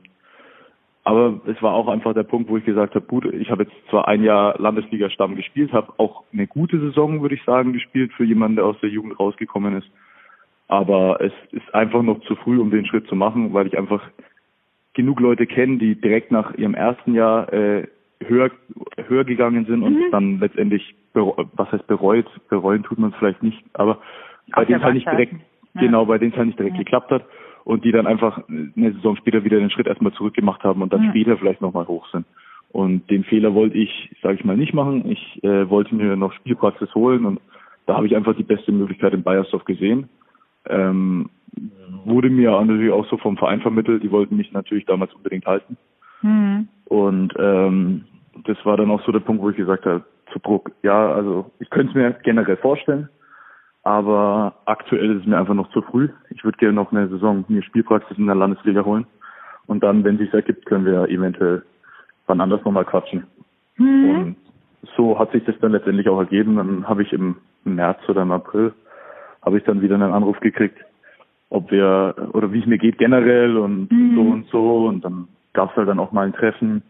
aber es war auch einfach der Punkt, wo ich gesagt habe, gut, ich habe jetzt zwar ein Jahr Landesliga-Stamm gespielt, habe auch eine gute Saison, würde ich sagen, gespielt für jemanden, der aus der Jugend rausgekommen ist. Aber es ist einfach noch zu früh, um den Schritt zu machen, weil ich einfach genug Leute kenne, die direkt nach ihrem ersten Jahr äh, höher, höher gegangen sind und mhm. dann letztendlich, was heißt bereut, bereuen tut man es vielleicht nicht, aber bei denen es halt nicht direkt, ja. genau, bei denen es halt nicht direkt ja. geklappt hat und die dann einfach eine Saison später wieder den Schritt erstmal zurückgemacht haben und dann ja. später vielleicht nochmal hoch sind. Und den Fehler wollte ich, sage ich mal, nicht machen. Ich äh, wollte mir noch Spielpraxis holen und da habe ich einfach die beste Möglichkeit in Bayersdorf gesehen. Ähm, wurde mir natürlich auch so vom Verein vermittelt. Die wollten mich natürlich damals unbedingt halten. Mhm. Und ähm, das war dann auch so der Punkt, wo ich gesagt habe, zu Bruck, ja, also ich könnte es mir generell vorstellen. Aber aktuell ist es mir einfach noch zu früh. Ich würde gerne noch eine Saison mir Spielpraxis in der Landesliga holen. Und dann, wenn es sich ergibt, können wir eventuell wann anders nochmal quatschen. Mhm. Und so hat sich das dann letztendlich auch ergeben. Dann habe ich im März oder im April habe ich dann wieder einen Anruf gekriegt, ob wir oder wie es mir geht generell und mhm. so und so. Und dann gab es halt dann auch mal ein Treffen.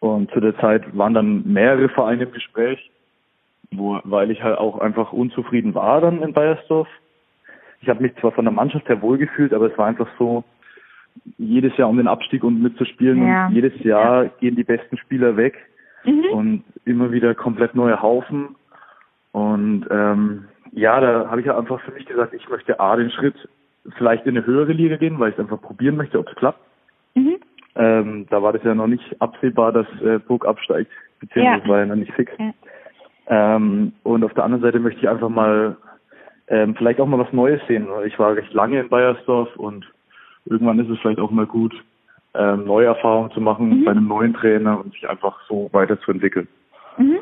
Und zu der Zeit waren dann mehrere Vereine im Gespräch, wo, weil ich halt auch einfach unzufrieden war dann in Bayersdorf. Ich habe mich zwar von der Mannschaft her wohlgefühlt, aber es war einfach so, jedes Jahr um den Abstieg und mitzuspielen ja. und jedes Jahr ja. gehen die besten Spieler weg mhm. und immer wieder komplett neue Haufen. Und ähm, ja, da habe ich ja einfach für mich gesagt, ich möchte A den Schritt vielleicht in eine höhere Liga gehen, weil ich es einfach probieren möchte, ob es klappt. Mhm. Ähm, da war das ja noch nicht absehbar, dass äh, Burg absteigt, beziehungsweise ja. war ja noch nicht fix. Ja. Ähm, und auf der anderen Seite möchte ich einfach mal ähm, vielleicht auch mal was Neues sehen. Ich war recht lange in Bayersdorf und irgendwann ist es vielleicht auch mal gut, ähm, neue Erfahrungen zu machen mhm. bei einem neuen Trainer und sich einfach so weiterzuentwickeln. Mhm.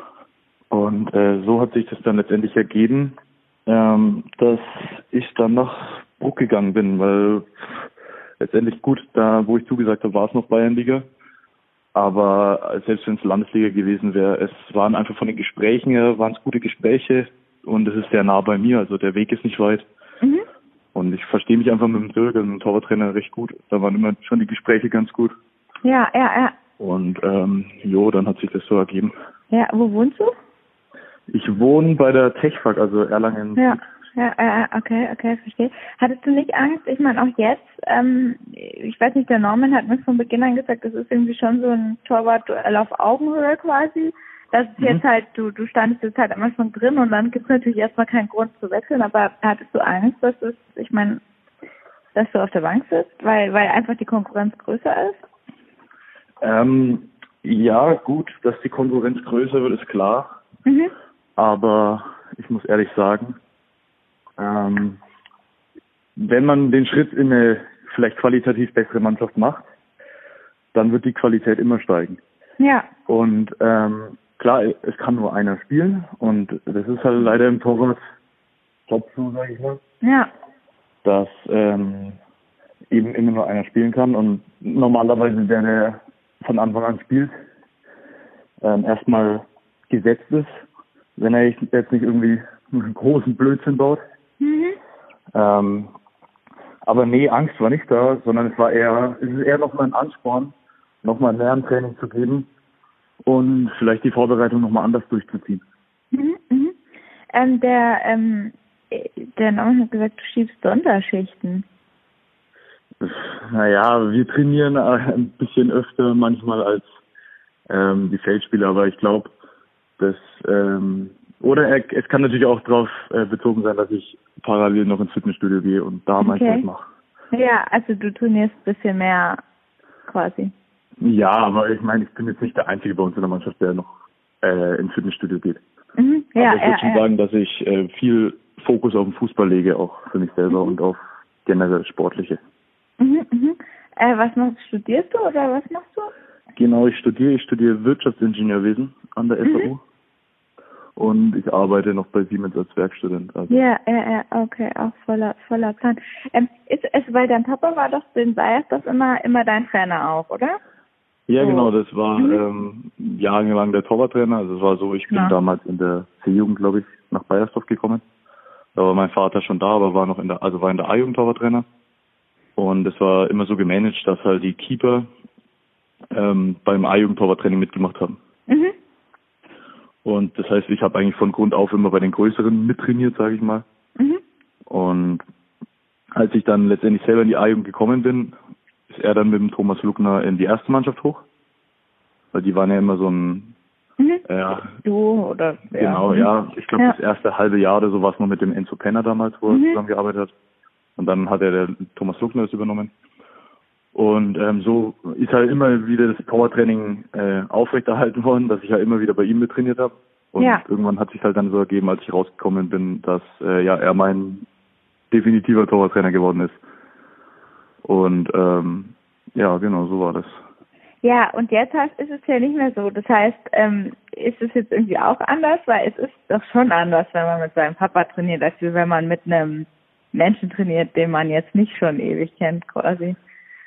Und äh, so hat sich das dann letztendlich ergeben, ähm, dass ich dann nach Bruck gegangen bin, weil letztendlich gut, da wo ich zugesagt habe, war es noch Bayernliga. Aber selbst wenn es Landesliga gewesen wäre, es waren einfach von den Gesprächen her, waren es gute Gespräche und es ist sehr nah bei mir, also der Weg ist nicht weit. Mhm. Und ich verstehe mich einfach mit dem Dirk, dem Torwarttrainer, recht gut. Da waren immer schon die Gespräche ganz gut. Ja, ja, ja. Und ähm, jo, dann hat sich das so ergeben. Ja, wo wohnst du? Ich wohne bei der Techfak, also Erlangen. Ja, ja, ja, okay, okay, verstehe. Hattest du nicht Angst? Ich meine, auch jetzt, ähm, ich weiß nicht, der Norman hat mir von Beginn an gesagt, das ist irgendwie schon so ein Torwartduell auf Augenhöhe quasi. Das ist mhm. jetzt halt, du, du standest jetzt halt immer schon drin und dann gibt es natürlich erstmal keinen Grund zu wechseln, aber hattest du Angst, dass es, ich meine, dass du auf der Bank sitzt, weil, weil einfach die Konkurrenz größer ist? Ähm, ja, gut, dass die Konkurrenz größer wird, ist klar. Mhm. Aber ich muss ehrlich sagen, ähm, wenn man den Schritt in eine vielleicht qualitativ bessere Mannschaft macht, dann wird die Qualität immer steigen. Ja. Und ähm, klar, es kann nur einer spielen und das ist halt leider im Torwart Top so, sag ich mal. Ja. Dass ähm, eben immer nur einer spielen kann und normalerweise der, der von Anfang an spielt, ähm, erstmal gesetzt ist wenn er jetzt nicht irgendwie einen großen Blödsinn baut. Mhm. Ähm, aber nee, Angst war nicht da, sondern es war eher, es ist eher nochmal ein Ansporn, nochmal ein Lerntraining zu geben und vielleicht die Vorbereitung nochmal anders durchzuziehen. Mhm, mhm. Ähm, der, ähm, der Name hat gesagt, du schiebst Sonderschichten. Naja, wir trainieren ein bisschen öfter manchmal als ähm, die Feldspieler, aber ich glaube, das, ähm, oder er, es kann natürlich auch darauf äh, bezogen sein, dass ich parallel noch ins Fitnessstudio gehe und da okay. manchmal mache. Ja, also du trainierst ein bisschen mehr quasi. Ja, aber ich meine, ich bin jetzt nicht der Einzige bei uns in der Mannschaft, der noch äh, ins Fitnessstudio geht. Mhm. Ja, aber ich würde ja, schon ja. sagen, dass ich äh, viel Fokus auf den Fußball lege, auch für mich selber mhm. und auf generell Sportliche. Mhm, mhm. Äh, was machst studierst du oder was machst du? Genau, ich studiere, ich studiere Wirtschaftsingenieurwesen an der FAU. Mhm. Und ich arbeite noch bei Siemens als Werkstudent. Also. Ja, ja, ja, okay, auch voller, voller Plan. Ähm, ist es, weil dein Papa war doch den Bayers das immer, immer dein Trainer auch, oder? Ja, so. genau, das war mhm. ähm, jahrelang der Torwarttrainer. Also es war so, ich bin ja. damals in der C-Jugend, glaube ich, nach Bayersdorf gekommen. Da war mein Vater schon da, aber war noch in der, also war in der A-Jugend Torwarttrainer. Und es war immer so gemanagt, dass halt die Keeper ähm, beim A-Jugend Torwarttraining mitgemacht haben. Mhm. Und das heißt, ich habe eigentlich von Grund auf immer bei den Größeren mittrainiert, sage ich mal. Mhm. Und als ich dann letztendlich selber in die A-Jugend gekommen bin, ist er dann mit dem Thomas Luckner in die erste Mannschaft hoch. Weil die waren ja immer so ein mhm. ja, Du oder Genau, ja. Ich glaube ja. das erste halbe Jahr oder so war es noch mit dem Enzo Penner damals, wo mhm. er zusammengearbeitet hat. Und dann hat er der Thomas Luckner das übernommen. Und ähm, so ist halt immer wieder das Powertraining äh, aufrechterhalten worden, dass ich halt immer wieder bei ihm mit trainiert habe. Und ja. irgendwann hat sich halt dann so ergeben, als ich rausgekommen bin, dass äh, ja er mein definitiver Torwarttrainer geworden ist. Und ähm, ja, genau, so war das. Ja, und jetzt ist es ja nicht mehr so. Das heißt, ähm, ist es jetzt irgendwie auch anders? Weil es ist doch schon anders, wenn man mit seinem Papa trainiert, als wenn man mit einem Menschen trainiert, den man jetzt nicht schon ewig kennt, quasi.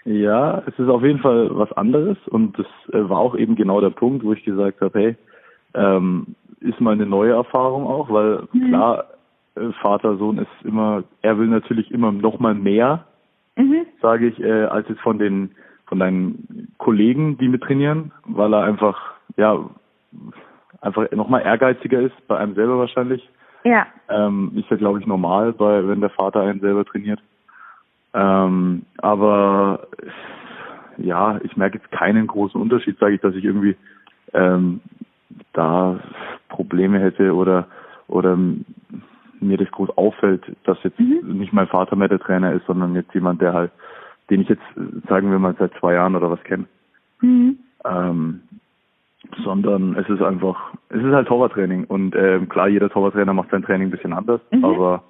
Ja, es ist auf jeden Fall was anderes und das äh, war auch eben genau der Punkt, wo ich gesagt habe, hey, ähm, ist mal eine neue Erfahrung auch, weil mhm. klar, äh, Vater, Sohn ist immer, er will natürlich immer noch mal mehr, mhm. sage ich, äh, als jetzt von den von deinen Kollegen, die mit trainieren, weil er einfach, ja, einfach nochmal ehrgeiziger ist, bei einem selber wahrscheinlich. Ja. Ähm, ist ja, glaube ich, normal, bei, wenn der Vater einen selber trainiert. Ähm, aber ja, ich merke jetzt keinen großen Unterschied, sage ich, dass ich irgendwie ähm, da Probleme hätte oder oder mir das groß auffällt, dass jetzt mhm. nicht mein Vater mehr der Trainer ist, sondern jetzt jemand, der halt den ich jetzt, sagen wir mal, seit zwei Jahren oder was kenne. Mhm. Ähm, sondern es ist einfach, es ist halt Torwarttraining und ähm, klar, jeder Torwarttrainer macht sein Training ein bisschen anders, mhm. aber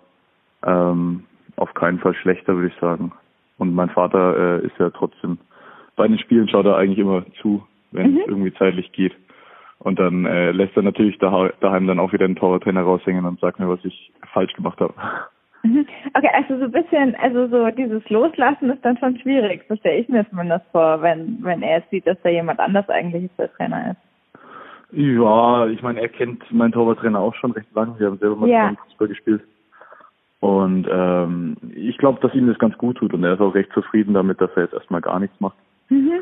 ähm, auf keinen Fall schlechter, würde ich sagen. Und mein Vater äh, ist ja trotzdem, bei den Spielen schaut er eigentlich immer zu, wenn mhm. es irgendwie zeitlich geht. Und dann äh, lässt er natürlich daheim dann auch wieder den Torwarttrainer raushängen und sagt mir, was ich falsch gemacht habe. Mhm. Okay, also so ein bisschen, also so dieses Loslassen ist dann schon schwierig, so stelle ich mir zumindest vor, wenn, wenn er sieht, dass da jemand anders eigentlich der Trainer ist. Ja, ich meine, er kennt meinen Torwarttrainer auch schon recht lange. Wir haben selber mal ja. Fußball gespielt. Und ähm, ich glaube, dass ihm das ganz gut tut und er ist auch recht zufrieden damit, dass er jetzt erstmal gar nichts macht. Mhm.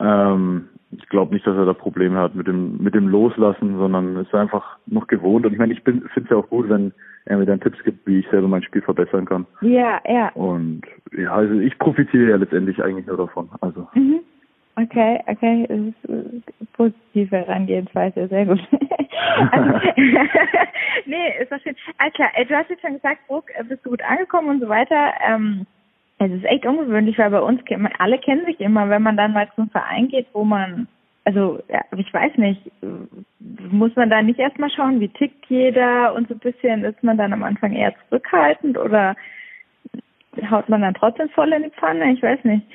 Ähm, ich glaube nicht, dass er da Probleme hat mit dem mit dem Loslassen, sondern ist einfach noch gewohnt. Und ich meine, ich finde es ja auch gut, wenn er mir dann Tipps gibt, wie ich selber mein Spiel verbessern kann. Ja, ja. Und ja, also ich profitiere ja letztendlich eigentlich nur davon. Also. Mhm. Okay, okay, das ist eine positive Herangehensweise, sehr gut. also, nee, ist doch schön. Also klar, du hast jetzt schon gesagt, Bruck, bist du gut angekommen und so weiter. Ähm, es ist echt ungewöhnlich, weil bei uns alle kennen sich immer, wenn man dann mal zum Verein geht, wo man, also ja, ich weiß nicht, muss man da nicht erstmal schauen, wie tickt jeder und so ein bisschen ist man dann am Anfang eher zurückhaltend oder haut man dann trotzdem voll in die Pfanne? Ich weiß nicht.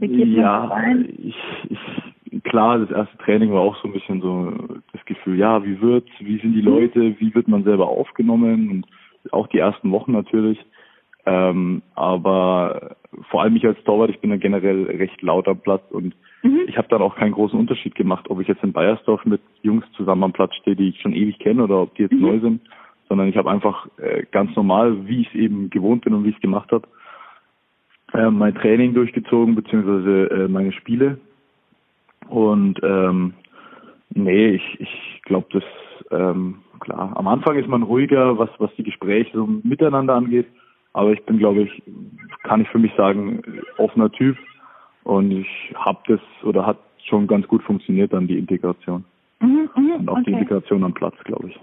Ja? Ich, ich, klar, das erste Training war auch so ein bisschen so das Gefühl, ja, wie wird's, wie sind die mhm. Leute, wie wird man selber aufgenommen und auch die ersten Wochen natürlich. Ähm, aber vor allem ich als Torwart, ich bin ja generell recht laut am Platz und mhm. ich habe dann auch keinen großen Unterschied gemacht, ob ich jetzt in Bayersdorf mit Jungs zusammen am Platz stehe, die ich schon ewig kenne oder ob die jetzt mhm. neu sind, sondern ich habe einfach äh, ganz normal, wie ich es eben gewohnt bin und wie ich es gemacht habe, äh, mein Training durchgezogen beziehungsweise äh, meine Spiele und ähm, nee, ich, ich glaube, das ähm, klar. Am Anfang ist man ruhiger, was was die Gespräche so miteinander angeht. Aber ich bin, glaube ich, kann ich für mich sagen, offener Typ. Und ich habe das oder hat schon ganz gut funktioniert dann die Integration. Mhm, mh, und auch okay. die Integration am Platz, glaube ich.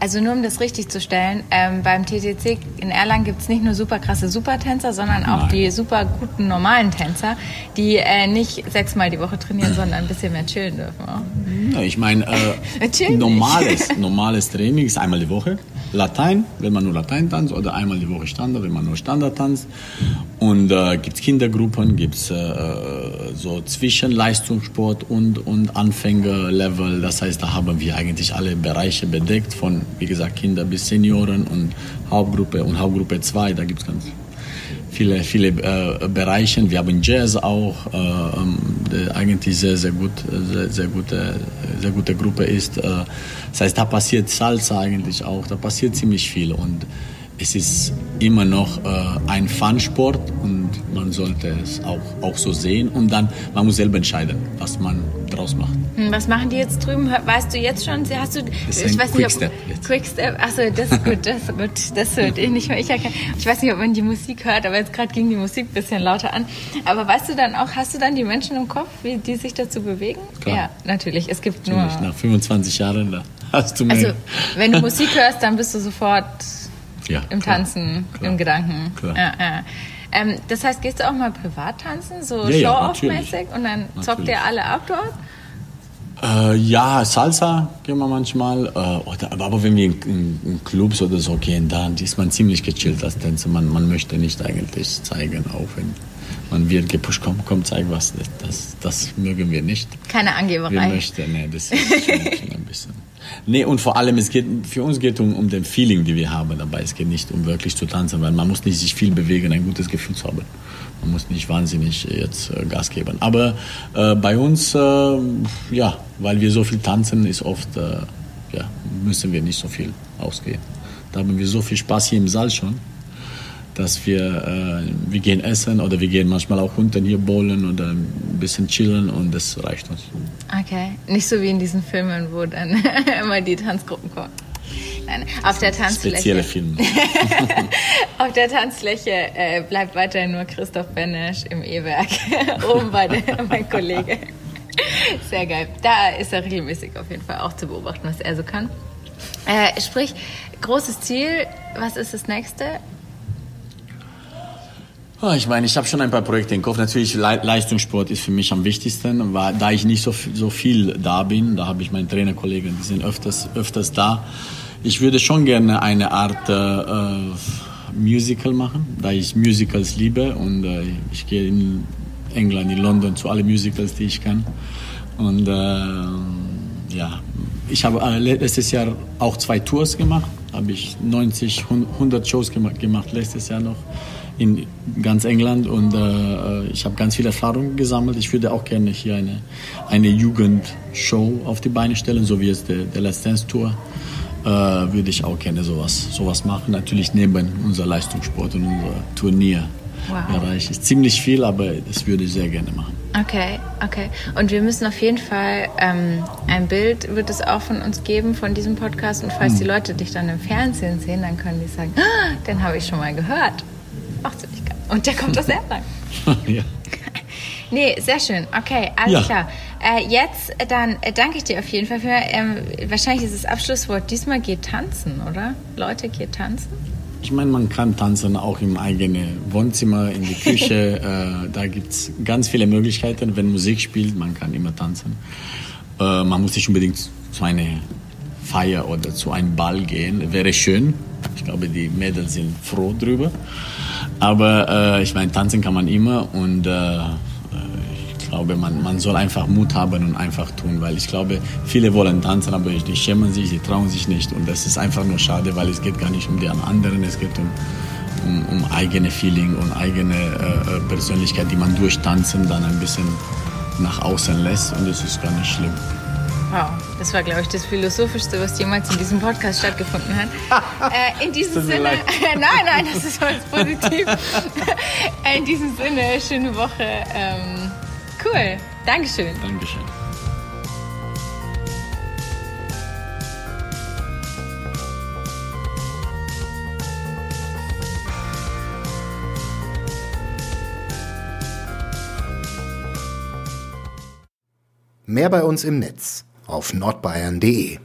Also nur um das richtig zu stellen, ähm, beim TTC in Erlangen gibt es nicht nur super krasse Supertänzer, sondern auch Nein. die super guten normalen Tänzer, die äh, nicht sechsmal die Woche trainieren, sondern ein bisschen mehr chillen dürfen. Ja, ich meine, äh, normales, normales Training ist einmal die Woche. Latein, wenn man nur Latein tanzt, oder einmal die Woche Standard, wenn man nur Standard tanzt. Und äh, gibt es Kindergruppen, gibt es äh, so Zwischenleistungssport und, und Anfängerlevel. Das heißt, da haben wir eigentlich alle Bereiche bedeckt, von, wie gesagt, Kinder bis Senioren und Hauptgruppe und Hauptgruppe 2, da gibt es ganz viele, viele äh, Bereiche. Wir haben Jazz auch, äh, ähm, der eigentlich sehr, sehr gut, sehr, sehr gute, sehr gute Gruppe ist. Äh, das heißt, da passiert Salsa eigentlich auch, da passiert ziemlich viel und es ist immer noch äh, ein Fun-Sport und man sollte es auch, auch so sehen und dann, man muss selber entscheiden, was man draus macht. Hm, was machen die jetzt drüben? Weißt du jetzt schon? Hast du, das ist ich weiß Quickstep nicht, ob, Quickstep, achso, das ist gut, das ist gut, das hört ich nicht mehr. Ich, ich weiß nicht, ob man die Musik hört, aber jetzt gerade ging die Musik ein bisschen lauter an. Aber weißt du dann auch, hast du dann die Menschen im Kopf, wie die sich dazu bewegen? Klar. Ja, natürlich. Es gibt natürlich, nur... Nach 25 Jahren, da hast du mehr. Also, wenn du Musik hörst, dann bist du sofort ja, im klar, Tanzen, klar, im Gedanken. Klar. Ja, ja. Ähm, das heißt, gehst du auch mal privat tanzen, so ja, Show-off-mäßig und dann natürlich. zockt ihr alle ab dort? Äh, ja, Salsa gehen wir manchmal. Äh, oder, aber wenn wir in, in, in, Clubs oder so gehen, dann ist man ziemlich gechillt als Tänzer. Man, man möchte nicht eigentlich zeigen, auch wenn man wird gepusht, komm, komm, zeig was. Das, das mögen wir nicht. Keine Angeberei. Wir möchten, nee, das ist schon, schon ein bisschen. Nee, und vor allem, es geht, für uns geht es um, um den Feeling, die wir haben dabei. Es geht nicht um wirklich zu tanzen, weil man muss nicht sich viel bewegen, ein gutes Gefühl zu haben. Man muss nicht wahnsinnig jetzt äh, Gas geben. Aber äh, bei uns, äh, ja, weil wir so viel tanzen, ist oft, äh, ja, müssen wir nicht so viel ausgehen. Da haben wir so viel Spaß hier im Saal schon dass wir, äh, wir gehen essen oder wir gehen manchmal auch unten hier bowlen oder ein bisschen chillen und das reicht uns. Okay, nicht so wie in diesen Filmen, wo dann immer die Tanzgruppen kommen. Nein, auf der Tanzfläche. Spezielle Filme. auf der Tanzfläche äh, bleibt weiterhin nur Christoph Benesch im E-Werk. Oben bei der, mein Kollege. Sehr geil. Da ist er regelmäßig auf jeden Fall auch zu beobachten, was er so kann. Äh, sprich, großes Ziel, was ist das nächste? Ah, ich meine, ich habe schon ein paar Projekte im Kopf. Natürlich, Leistungssport ist für mich am wichtigsten, weil, da ich nicht so, so viel da bin. Da habe ich meine Trainerkollegen, die sind öfters, öfters da. Ich würde schon gerne eine Art äh, Musical machen, da ich Musicals liebe und äh, ich gehe in England, in London zu allen Musicals, die ich kann. Und äh, ja, ich habe äh, letztes Jahr auch zwei Tours gemacht, habe ich 90, 100 Shows gemacht, gemacht letztes Jahr noch in ganz England und äh, ich habe ganz viel Erfahrung gesammelt. Ich würde auch gerne hier eine, eine Jugendshow auf die Beine stellen, so wie es der, der Let's Dance Tour. Äh, würde ich auch gerne sowas, sowas machen. Natürlich neben unser Leistungssport und unser Turnier. Wow. Bereich ist ziemlich viel, aber das würde ich sehr gerne machen. Okay, okay. Und wir müssen auf jeden Fall ähm, ein Bild wird es auch von uns geben von diesem Podcast. Und falls hm. die Leute dich dann im Fernsehen sehen, dann können die sagen, ah, den habe ich schon mal gehört. Macht ziemlich geil. Und der kommt aus Erlangen. ja. Nee, sehr schön. Okay, alles ja. klar. Äh, jetzt dann äh, danke ich dir auf jeden Fall für. Ähm, wahrscheinlich ist das Abschlusswort diesmal geht tanzen, oder? Leute, geht tanzen? Ich meine, man kann tanzen auch im eigenen Wohnzimmer, in die Küche. äh, da gibt es ganz viele Möglichkeiten. Wenn Musik spielt, man kann immer tanzen. Äh, man muss nicht unbedingt zu einer Feier oder zu einem Ball gehen. Wäre schön. Ich glaube, die Mädels sind froh drüber. Aber äh, ich meine, tanzen kann man immer und äh, ich glaube, man, man soll einfach Mut haben und einfach tun, weil ich glaube, viele wollen tanzen, aber die schämen sich, die trauen sich nicht und das ist einfach nur schade, weil es geht gar nicht um die anderen, es geht um, um, um eigene Feeling und eigene äh, äh Persönlichkeit, die man durch Tanzen dann ein bisschen nach außen lässt und das ist gar nicht schlimm. Wow, das war, glaube ich, das Philosophischste, was jemals in diesem Podcast stattgefunden hat. äh, in diesem Sinne, nein, nein, das ist alles positiv. in diesem Sinne, schöne Woche. Ähm, cool, Dankeschön. Dankeschön. Mehr bei uns im Netz auf nordbayern.de